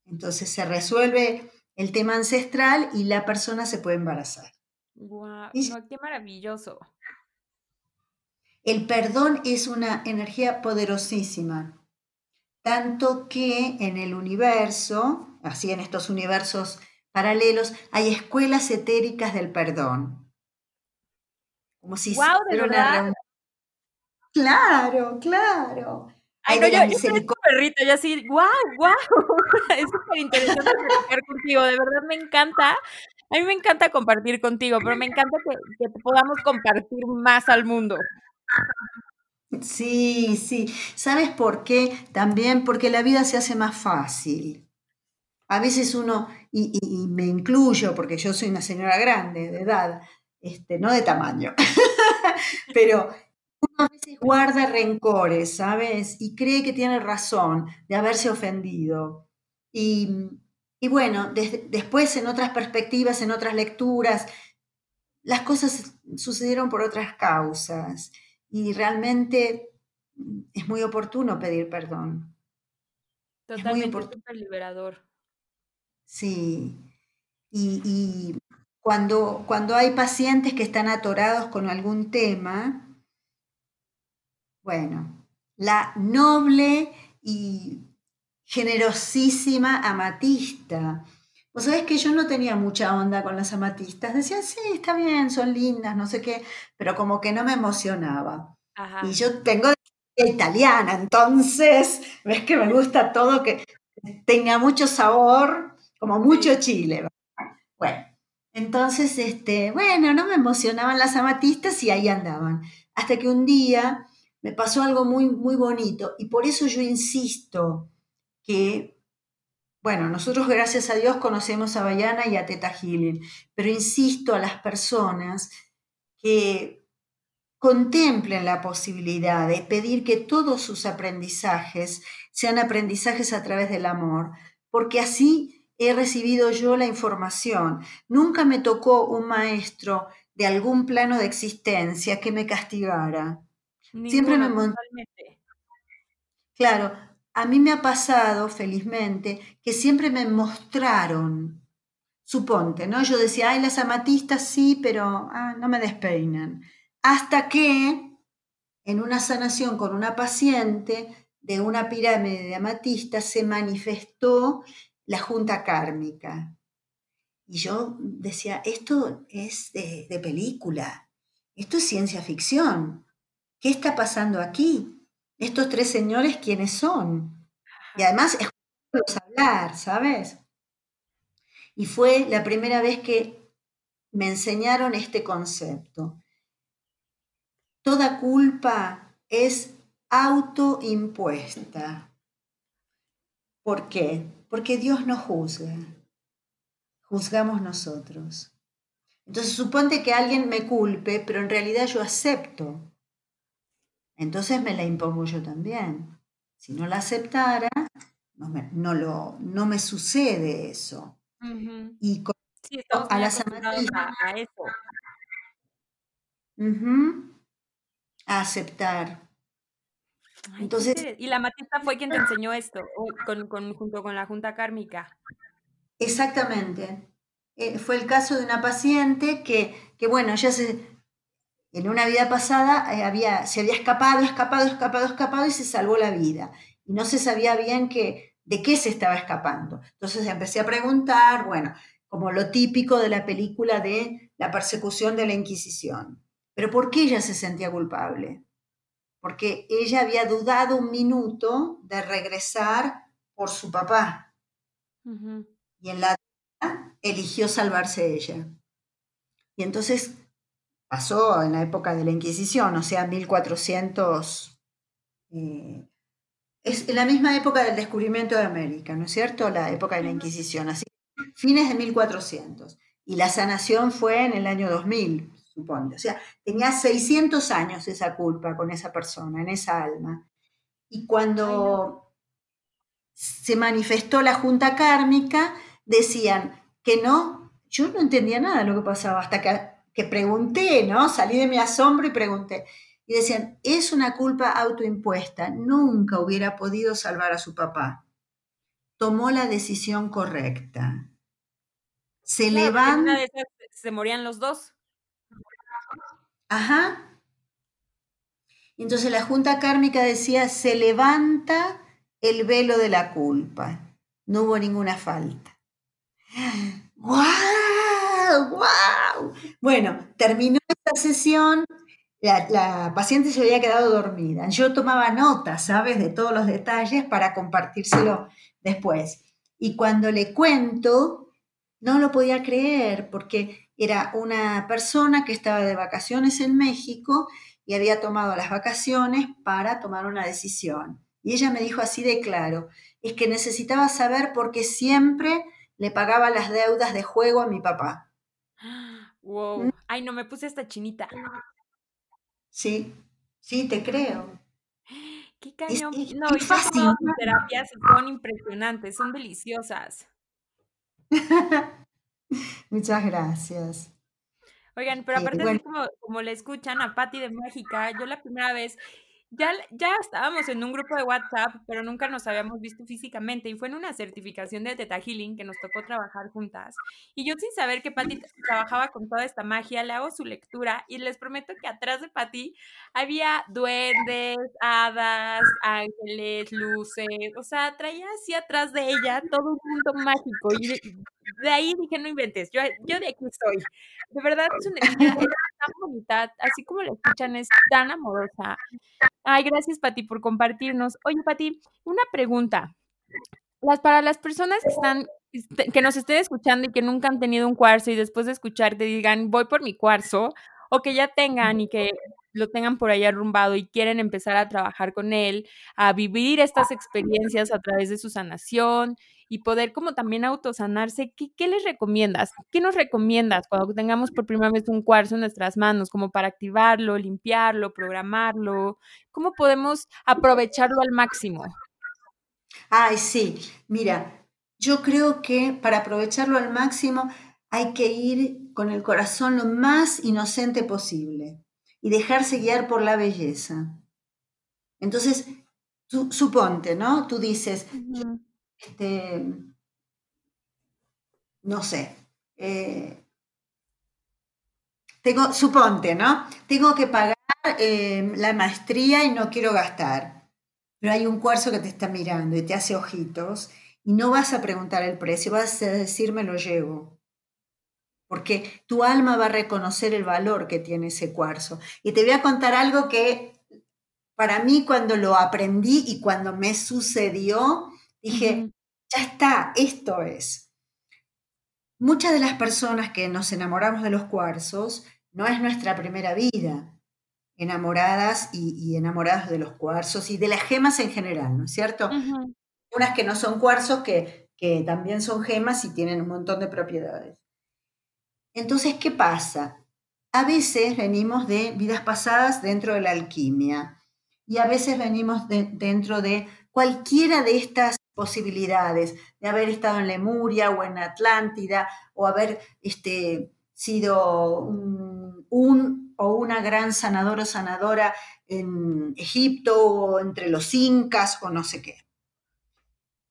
Entonces se resuelve el tema ancestral y la persona se puede embarazar. ¡Guau! ¡Qué maravilloso! El perdón es una energía poderosísima, tanto que en el universo, así en estos universos paralelos, hay escuelas etéricas del perdón. Como si wow, ¿de verdad? Claro, claro. Ay, no, yo, yo soy perrito, yo así, guau, guau. Es súper interesante platicar contigo, de verdad me encanta. A mí me encanta compartir contigo, pero me encanta que, que podamos compartir más al mundo. Sí, sí. ¿Sabes por qué? También porque la vida se hace más fácil. A veces uno, y, y, me incluyo porque yo soy una señora grande de edad, este, no de tamaño, pero a veces guarda rencores, ¿sabes? Y cree que tiene razón de haberse ofendido. Y, bueno, después en otras perspectivas, en otras lecturas, las cosas sucedieron por otras causas y realmente es muy oportuno pedir perdón. Totalmente súper liberador. Sí. Y, y, cuando, cuando hay pacientes que están atorados con algún tema, bueno, la noble y generosísima amatista. Vos sabés que yo no tenía mucha onda con las amatistas. Decía, sí, está bien, son lindas, no sé qué, pero como que no me emocionaba. Y yo tengo de italiana, entonces, ves que me gusta todo que tenga mucho sabor, como mucho chile. Bueno, entonces, este, bueno, no me emocionaban las amatistas y ahí andaban. Hasta que un día me pasó algo muy, muy bonito y por eso yo insisto que, bueno, nosotros gracias a Dios conocemos a Bayana y a Teta Healing, pero insisto a las personas que contemplen la posibilidad de pedir que todos sus aprendizajes sean aprendizajes a través del amor, porque así he recibido yo la información. Nunca me tocó un maestro de algún plano de existencia que me castigara. Siempre me Claro, a mí me ha pasado, felizmente, que siempre me mostraron, suponte, ¿no? Yo decía, ay, las amatistas sí, pero ah, no me despeinan. Hasta que en una sanación con una paciente de una pirámide de amatistas se manifestó la junta kármica. Y yo decía, esto es de, de película, esto es ciencia ficción. ¿qué está pasando aquí? Estos tres señores, ¿quiénes son? Y además, escucharlos hablar, ¿sabes? Y fue la primera vez que me enseñaron este concepto. Toda culpa es autoimpuesta. ¿Por qué? Porque Dios no juzga, juzgamos nosotros. Entonces suponte que alguien me culpe, pero en realidad yo acepto entonces me la impongo yo también. Si no la aceptara, no me, no lo, no me sucede eso. Y con, a las amatistas. A, eso. a aceptar. Entonces, y la matista fue quien te enseñó esto, con, con, junto con la junta kármica. Exactamente. Eh, fue el caso de una paciente que, que, bueno, ya se, en una vida pasada eh, había, se había escapado, escapado, escapado, escapado y se salvó la vida. Y no se sabía bien que, de qué se estaba escapando. Entonces empecé a preguntar, bueno, como lo típico de la película de la persecución de la Inquisición. Pero ¿por qué ella se sentía culpable? Porque ella había dudado un minuto de regresar por su papá. Y en la eligió salvarse ella. Y entonces pasó en la época de la Inquisición, o sea, 1400. Eh, es la misma época del descubrimiento de América, ¿no es cierto? La época de la Inquisición, así, fines de 1400. Y la sanación fue en el año 2000, supongo. O sea, tenía 600 años esa culpa con esa persona, en esa alma. Y cuando se manifestó la junta kármica, decían que no, yo no entendía nada de lo que pasaba, hasta que que pregunté, ¿no? Salí de mi asombro y pregunté. Y decían, es una culpa autoimpuesta, nunca hubiera podido salvar a su papá. Tomó la decisión correcta. se levanta. se morían los dos. Ajá. Entonces la Junta Kármica decía, se levanta el velo de la culpa. No hubo ninguna falta. ¡Guau! ¡Guau! Bueno, terminó esta sesión, la, la, paciente se había quedado dormida. Yo tomaba notas, ¿sabes?, de todos los detalles para compartírselo después. Y cuando le cuento, no lo podía creer porque era una persona que estaba de vacaciones en México y había tomado las vacaciones para tomar una decisión. Y ella me dijo así de claro, es que necesitaba saber por qué siempre le pagaba las deudas de juego a mi papá. Wow. ¿Mm? Ay, no me puse esta chinita. Sí, sí, te creo. Qué cañón. no, y fácil. terapias son impresionantes, son deliciosas. Muchas gracias. Oigan, pero aparte, así como, como le escuchan a Patti de México, yo la primera vez ya, ya estábamos en un grupo de WhatsApp, pero nunca nos habíamos visto físicamente y fue en una certificación de Teta Healing que nos tocó trabajar juntas. Y yo sin saber que Patti trabajaba con toda esta magia, le hago su lectura y les prometo que atrás de Patti había duendes, hadas, ángeles, luces, o sea, traía así atrás de ella todo un mundo mágico y de, ahí dije, no inventes, yo, yo de aquí estoy. De verdad es una energía tan bonita, así como la escuchan, es tan amorosa. Ay, gracias, Pati, por compartirnos. Oye, Pati, una pregunta. Las, para las personas que están, este, que nos estén escuchando y que nunca han tenido un cuarzo y después de escucharte digan, voy por mi cuarzo, o que ya tengan y que lo tengan por ahí arrumbado y quieren empezar a trabajar con él, a vivir estas experiencias a través de su sanación y poder como también autosanarse, ¿qué, ¿qué les recomiendas? ¿Qué nos recomiendas cuando tengamos por primera vez un cuarzo en nuestras manos, como para activarlo, limpiarlo, programarlo? ¿Cómo podemos aprovecharlo al máximo? Ay, sí, mira, yo creo que para aprovecharlo al máximo hay que ir con el corazón lo más inocente posible y dejarse guiar por la belleza. Entonces, tú, suponte, ¿no? Tú dices, este, no sé, eh, tengo, suponte, ¿no? Tengo que pagar eh, la maestría y no quiero gastar, pero hay un cuarzo que te está mirando y te hace ojitos y no vas a preguntar el precio, vas a decir me lo llevo. Porque tu alma va a reconocer el valor que tiene ese cuarzo. Y te voy a contar algo que para mí cuando lo aprendí y cuando me sucedió, Dije, ya está, esto es. Muchas de las personas que nos enamoramos de los cuarzos no es nuestra primera vida enamoradas y, enamoradas de los cuarzos y de las gemas en general, ¿no es cierto? Unas que no son cuarzos, que, que también son gemas y tienen un montón de propiedades. Entonces, ¿qué pasa? A veces venimos de vidas pasadas dentro de la alquimia y a veces venimos de, dentro de cualquiera de estas posibilidades de haber estado en Lemuria o en Atlántida o haber este, sido un, o una gran sanadora o sanadora en Egipto o entre los incas o no sé qué.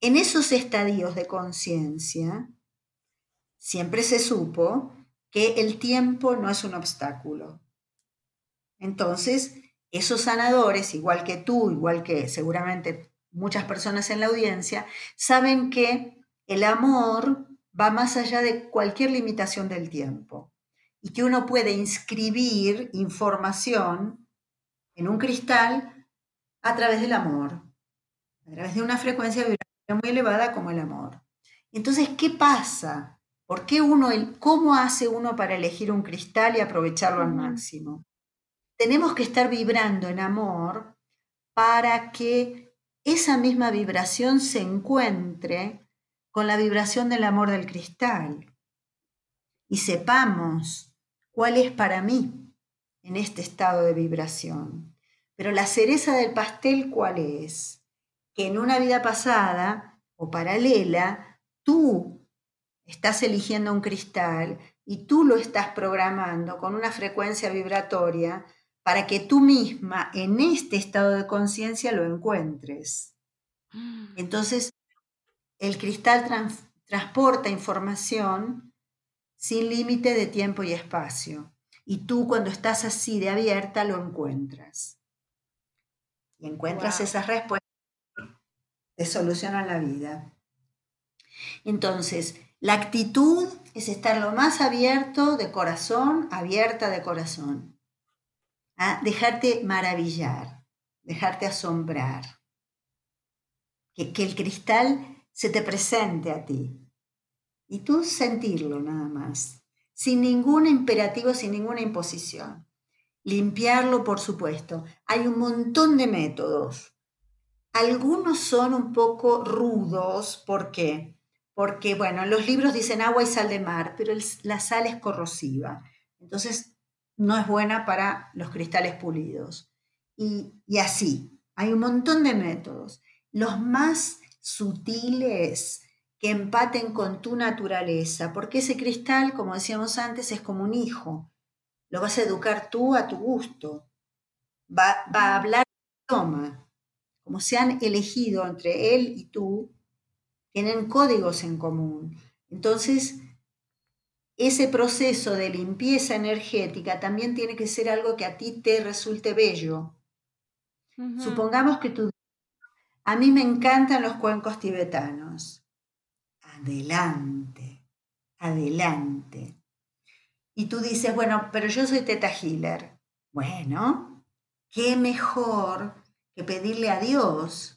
En esos estadios de conciencia, siempre se supo que el tiempo no es un obstáculo. Entonces, esos sanadores, igual que tú, igual que seguramente muchas personas en la audiencia, saben que el amor va más allá de cualquier limitación del tiempo y que uno puede inscribir información en un cristal a través del amor, a través de una frecuencia vibratoria muy elevada como el amor. Entonces, ¿qué pasa? ¿Por qué uno, cómo hace uno para elegir un cristal y aprovecharlo al máximo? Tenemos que estar vibrando en amor para que esa misma vibración se encuentre con la vibración del amor del cristal y sepamos cuál es para mí en este estado de vibración. Pero la cereza del pastel, ¿cuál es? Que en una vida pasada o paralela, tú estás eligiendo un cristal y tú lo estás programando con una frecuencia vibratoria para que tú misma en este estado de conciencia lo encuentres. Mm. Entonces, el cristal transporta información sin límite de tiempo y espacio. Y tú cuando estás así de abierta lo encuentras. Y encuentras esas respuestas que solucionan la vida. Entonces, la actitud es estar lo más abierto de corazón, abierta de corazón. ¿ah? Dejarte maravillar, dejarte asombrar. Que, que el cristal se te presente a ti. Y tú sentirlo nada más, sin ningún imperativo, sin ninguna imposición. Limpiarlo, por supuesto. Hay un montón de métodos. Algunos son un poco rudos, ¿por qué? Porque, bueno, los libros dicen agua y sal de mar, pero la sal es corrosiva. Entonces, no es buena para los cristales pulidos. Y, así, hay un montón de métodos. Los más sutiles que empaten con tu naturaleza, porque ese cristal, como decíamos antes, es como un hijo. Lo vas a educar tú a tu gusto. Va, va a hablar idioma. Como se han elegido entre él y tú, tienen códigos en común. Entonces, ese proceso de limpieza energética también tiene que ser algo que a ti te resulte bello. Supongamos que tú... A mí me encantan los cuencos tibetanos adelante, adelante. Y tú dices, bueno, pero yo soy teta healer. Bueno, qué mejor que pedirle a Dios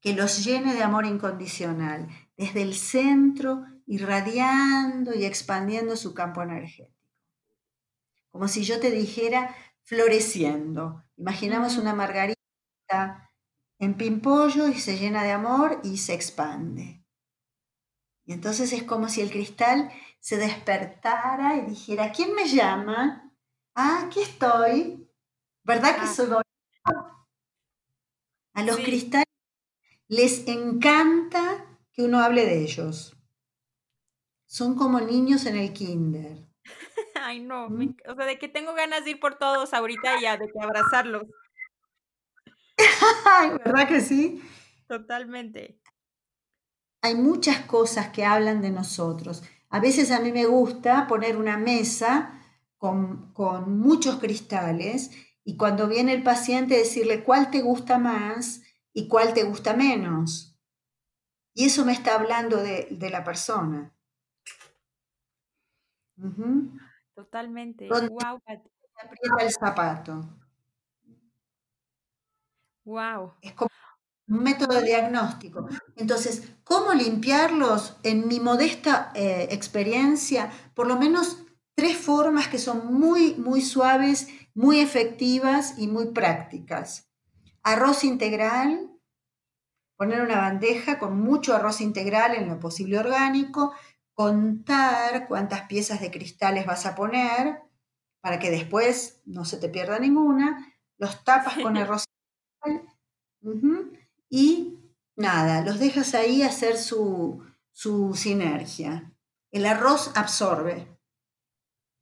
que los llene de amor incondicional, desde el centro, irradiando y expandiendo su campo energético. Como si yo te dijera floreciendo. Imaginamos una margarita en pimpollo y se llena de amor y se expande. Y entonces es como si el cristal se despertara y dijera, ¿quién me llama? Ah, aquí estoy. ¿Verdad que ah. soy bonita? A los cristales les encanta que uno hable de ellos. Son como niños en el kinder. Ay, no, ¿Mm? o sea, de que tengo ganas de ir por todos ahorita ya, de que abrazarlos. ¿Verdad que sí? Totalmente hay muchas cosas que hablan de nosotros. A veces a mí me gusta poner una mesa con, muchos cristales y cuando viene el paciente decirle cuál te gusta más y cuál te gusta menos. Y eso me está hablando de, la persona. Totalmente. wow. aprieta el zapato. Wow. Es como un método diagnóstico. Entonces, ¿cómo limpiarlos? En mi modesta eh, experiencia, por lo menos tres formas que son muy, muy suaves, muy efectivas y muy prácticas. Arroz integral, poner una bandeja con mucho arroz integral en lo posible orgánico, contar cuántas piezas de cristales vas a poner para que después no se te pierda ninguna, los tapas con arroz integral y nada, los dejas ahí hacer su, su sinergia. El arroz absorbe,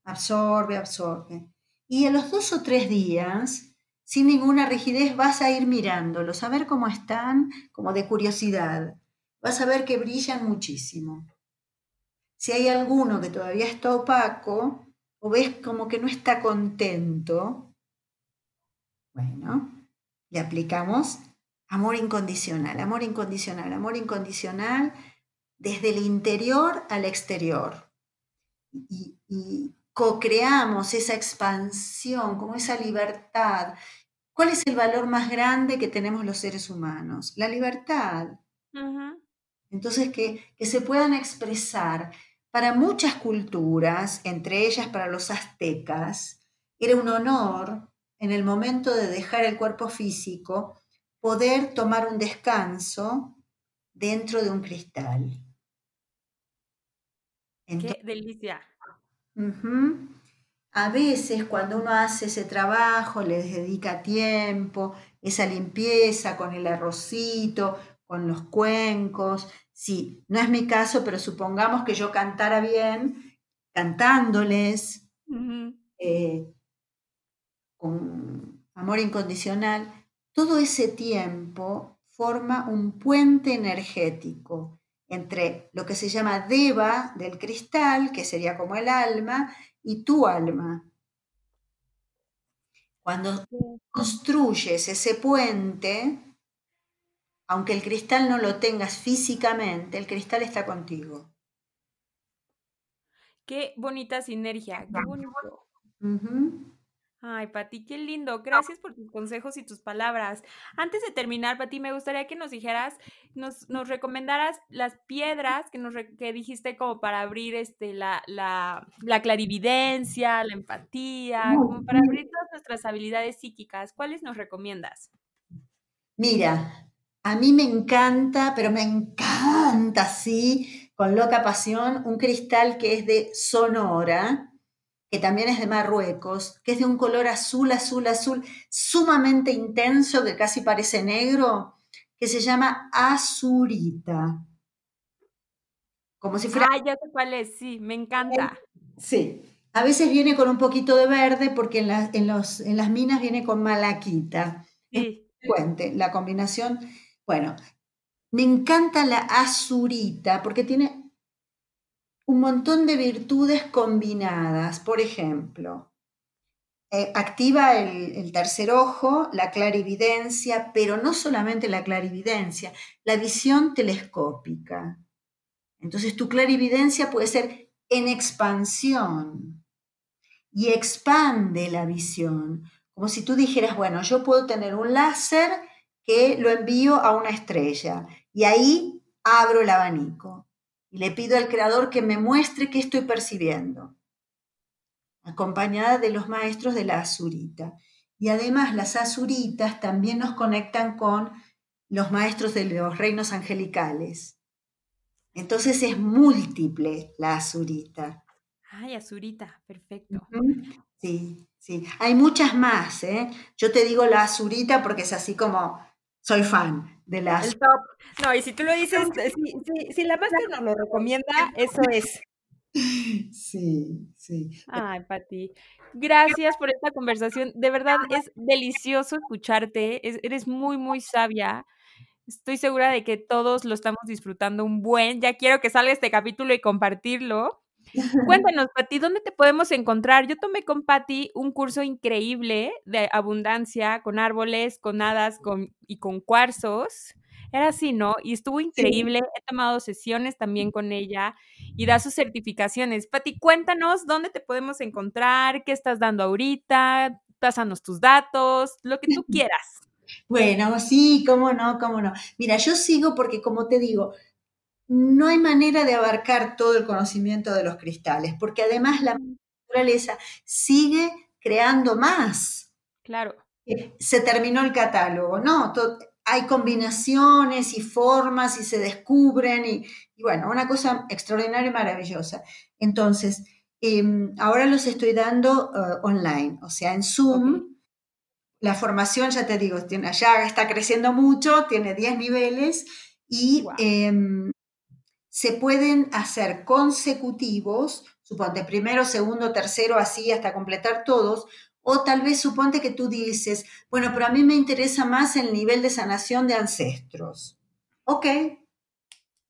absorbe, absorbe. Y en los dos o tres días, sin ninguna rigidez, vas a ir mirándolos, a ver cómo están, como de curiosidad. Vas a ver que brillan muchísimo. Si hay alguno que todavía está opaco, o ves como que no está contento, bueno, le aplicamos Amor incondicional, amor incondicional, amor incondicional desde el interior al exterior. Y, co-creamos esa expansión, como esa libertad. ¿Cuál es el valor más grande que tenemos los seres humanos? La libertad. Entonces, que, que se puedan expresar. Para muchas culturas, entre ellas para los aztecas, era un honor en el momento de dejar el cuerpo físico poder tomar un descanso dentro de un cristal. ¡Qué delicia! A veces cuando uno hace ese trabajo, le dedica tiempo, esa limpieza con el arrocito, con los cuencos. Sí, no es mi caso, pero supongamos que yo cantara bien, cantándoles eh, con amor incondicional, todo ese tiempo forma un puente energético entre lo que se llama deva del cristal, que sería como el alma, y tu alma. Cuando construyes ese puente, aunque el cristal no lo tengas físicamente, el cristal está contigo. Qué bonita sinergia, qué bonito. Ay, Pati, qué lindo. Gracias por tus consejos y tus palabras. Antes de terminar, Pati, me gustaría que nos dijeras, nos, nos recomendaras las piedras que nos que dijiste como para abrir este la, la, la clarividencia, la empatía, como para abrir todas nuestras habilidades psíquicas. ¿Cuáles nos recomiendas? Mira, a mí me encanta, pero me encanta, sí, con loca pasión, un cristal que es de Sonora que también es de Marruecos, que es de un color azul, azul, azul, sumamente intenso, que casi parece negro, que se llama azurita. Como si fuera... Ah, ya sé cuál es, sí, me encanta. Sí, a veces viene con un poquito de verde porque en, en, los, en las minas viene con malaquita. Sí. Es la combinación. Bueno, me encanta la azurita porque tiene un montón de virtudes combinadas. Por ejemplo, eh, activa el, tercer ojo, la clarividencia, pero no solamente la clarividencia, la visión telescópica. Entonces tu clarividencia puede ser en expansión y expande la visión, como si tú dijeras, bueno, yo puedo tener un láser que lo envío a una estrella y ahí abro el abanico le pido al Creador que me muestre qué estoy percibiendo, acompañada de los maestros de la azurita. Y además las azuritas también nos conectan con los maestros de los reinos angelicales. Entonces es múltiple la azurita. Ay, azurita, perfecto. Sí, sí. Hay muchas más, ¿eh? Yo te digo la azurita porque es así como soy fan de la El top. No, y si tú lo dices, si, la máster nos lo recomienda, eso es. Sí, sí. Ay, Pati. Gracias por esta conversación. De verdad es delicioso escucharte. eres muy, muy sabia. Estoy segura de que todos lo estamos disfrutando un buen. Ya quiero que salga este capítulo y compartirlo. Cuéntanos, Pati, ¿dónde te podemos encontrar? Yo tomé con Pati un curso increíble de abundancia, con árboles, con hadas con, y con cuarzos. Era así, ¿no? Y estuvo increíble. He tomado sesiones también con ella y da sus certificaciones. Pati, cuéntanos dónde te podemos encontrar, qué estás dando ahorita, pásanos tus datos, lo que tú quieras. Bueno, sí, cómo no, cómo no. Mira, yo sigo porque, como te digo, no hay manera de abarcar todo el conocimiento de los cristales, porque además la naturaleza sigue creando más. Claro. Eh, se terminó el catálogo, ¿no? hay combinaciones y formas y se descubren y, bueno, una cosa extraordinaria y maravillosa. Entonces, em, ahora los estoy dando eh, online, o sea, en Zoom. La formación, ya te digo, ya está creciendo mucho, tiene 10 niveles y se pueden hacer consecutivos, suponte primero, segundo, tercero, así hasta completar todos, o tal vez suponte que tú dices, bueno, pero a mí me interesa más el nivel de sanación de ancestros. Ok,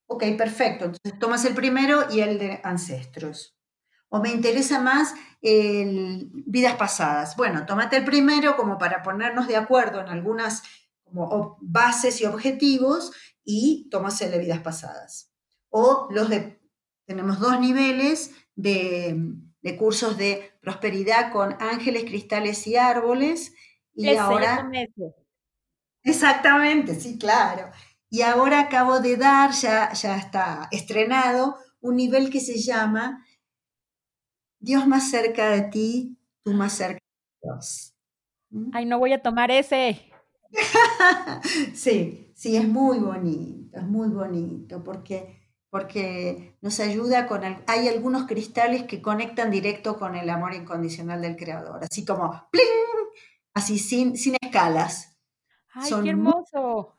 ok, perfecto. Entonces tomas el primero y el de ancestros. O me interesa más el vidas pasadas. Bueno, tómate el primero como para ponernos de acuerdo en algunas como bases y objetivos y tomas el de vidas pasadas o los de, tenemos dos niveles de, cursos de prosperidad con ángeles, cristales y árboles. Y ahora... Exactamente, sí, claro. Y ahora acabo de dar, ya, ya está estrenado, un nivel que se llama Dios más cerca de ti, tú más cerca de Dios. ¿Mm? Ay, no voy a tomar ese. sí, sí, es muy bonito, es muy bonito, porque porque nos ayuda con... hay algunos cristales que conectan directo con el amor incondicional del creador, así como ¡pling! Así sin, sin escalas. ¡Ay, qué hermoso!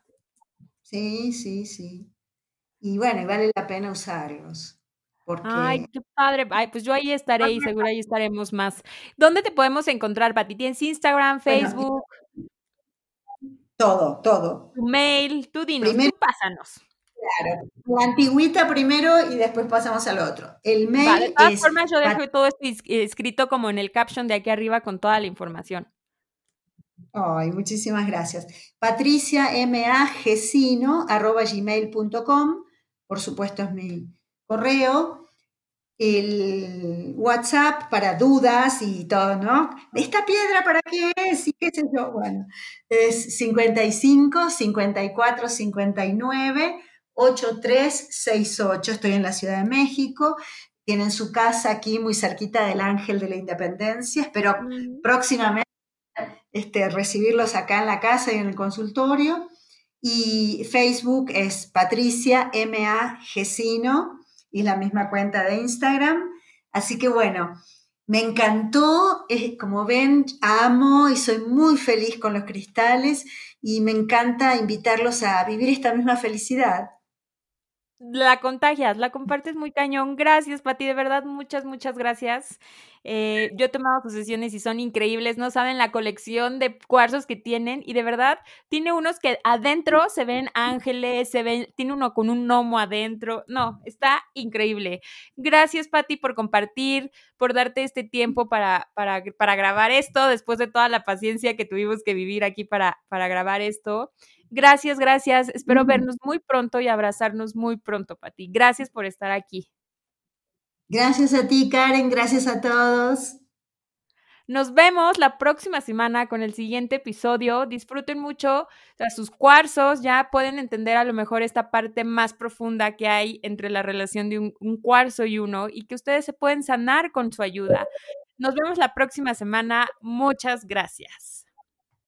Sí, sí, sí. Y bueno, vale la pena usarlos. Porque... Ay, qué padre. Ay, pues yo ahí estaré y seguro ahí estaremos más. ¿Dónde te podemos encontrar, Pati? ¿Tienes Instagram, Facebook? todo, todo. Tu mail, tú dinos, tú pásanos. Claro, la antigüita primero y después pasamos al otro. El mail de todas formas, yo dejo todo esto escrito como en el caption de aquí arriba con toda la información. Ay, muchísimas gracias. Patricia gmail.com, por supuesto es mi correo. El WhatsApp para dudas y todo, ¿no? ¿Esta piedra para qué es? Y qué sé yo. Bueno, es 55 54 59 8368. Estoy en la Ciudad de México. Tienen su casa aquí muy cerquita del Ángel de la Independencia. Espero próximamente este, recibirlos acá en la casa y en el consultorio. Y Facebook es Patricia M.A. Gesino y la misma cuenta de Instagram. Así que bueno, me encantó, como ven, amo y soy muy feliz con los cristales y me encanta invitarlos a vivir esta misma felicidad la contagias, la compartes muy cañón. Gracias, Pati, de verdad, muchas, muchas gracias. Eh, yo he tomado sus sesiones y son increíbles, no saben la colección de cuarzos que tienen y de verdad tiene unos que adentro se ven ángeles, se ven, tiene uno con un gnomo adentro. No, está increíble. Gracias, Pati, por compartir, por darte este tiempo para, para, para grabar esto, después de toda la paciencia que tuvimos que vivir aquí para, para grabar esto. Gracias, gracias. Espero vernos muy pronto y abrazarnos muy pronto, Pati. Gracias por estar aquí. Gracias a ti, Karen. Gracias a todos. Nos vemos la próxima semana con el siguiente episodio. Disfruten mucho de sus cuarzos. Ya pueden entender a lo mejor esta parte más profunda que hay entre la relación de un, un cuarzo y uno y que ustedes se pueden sanar con su ayuda. Nos vemos la próxima semana. Muchas gracias.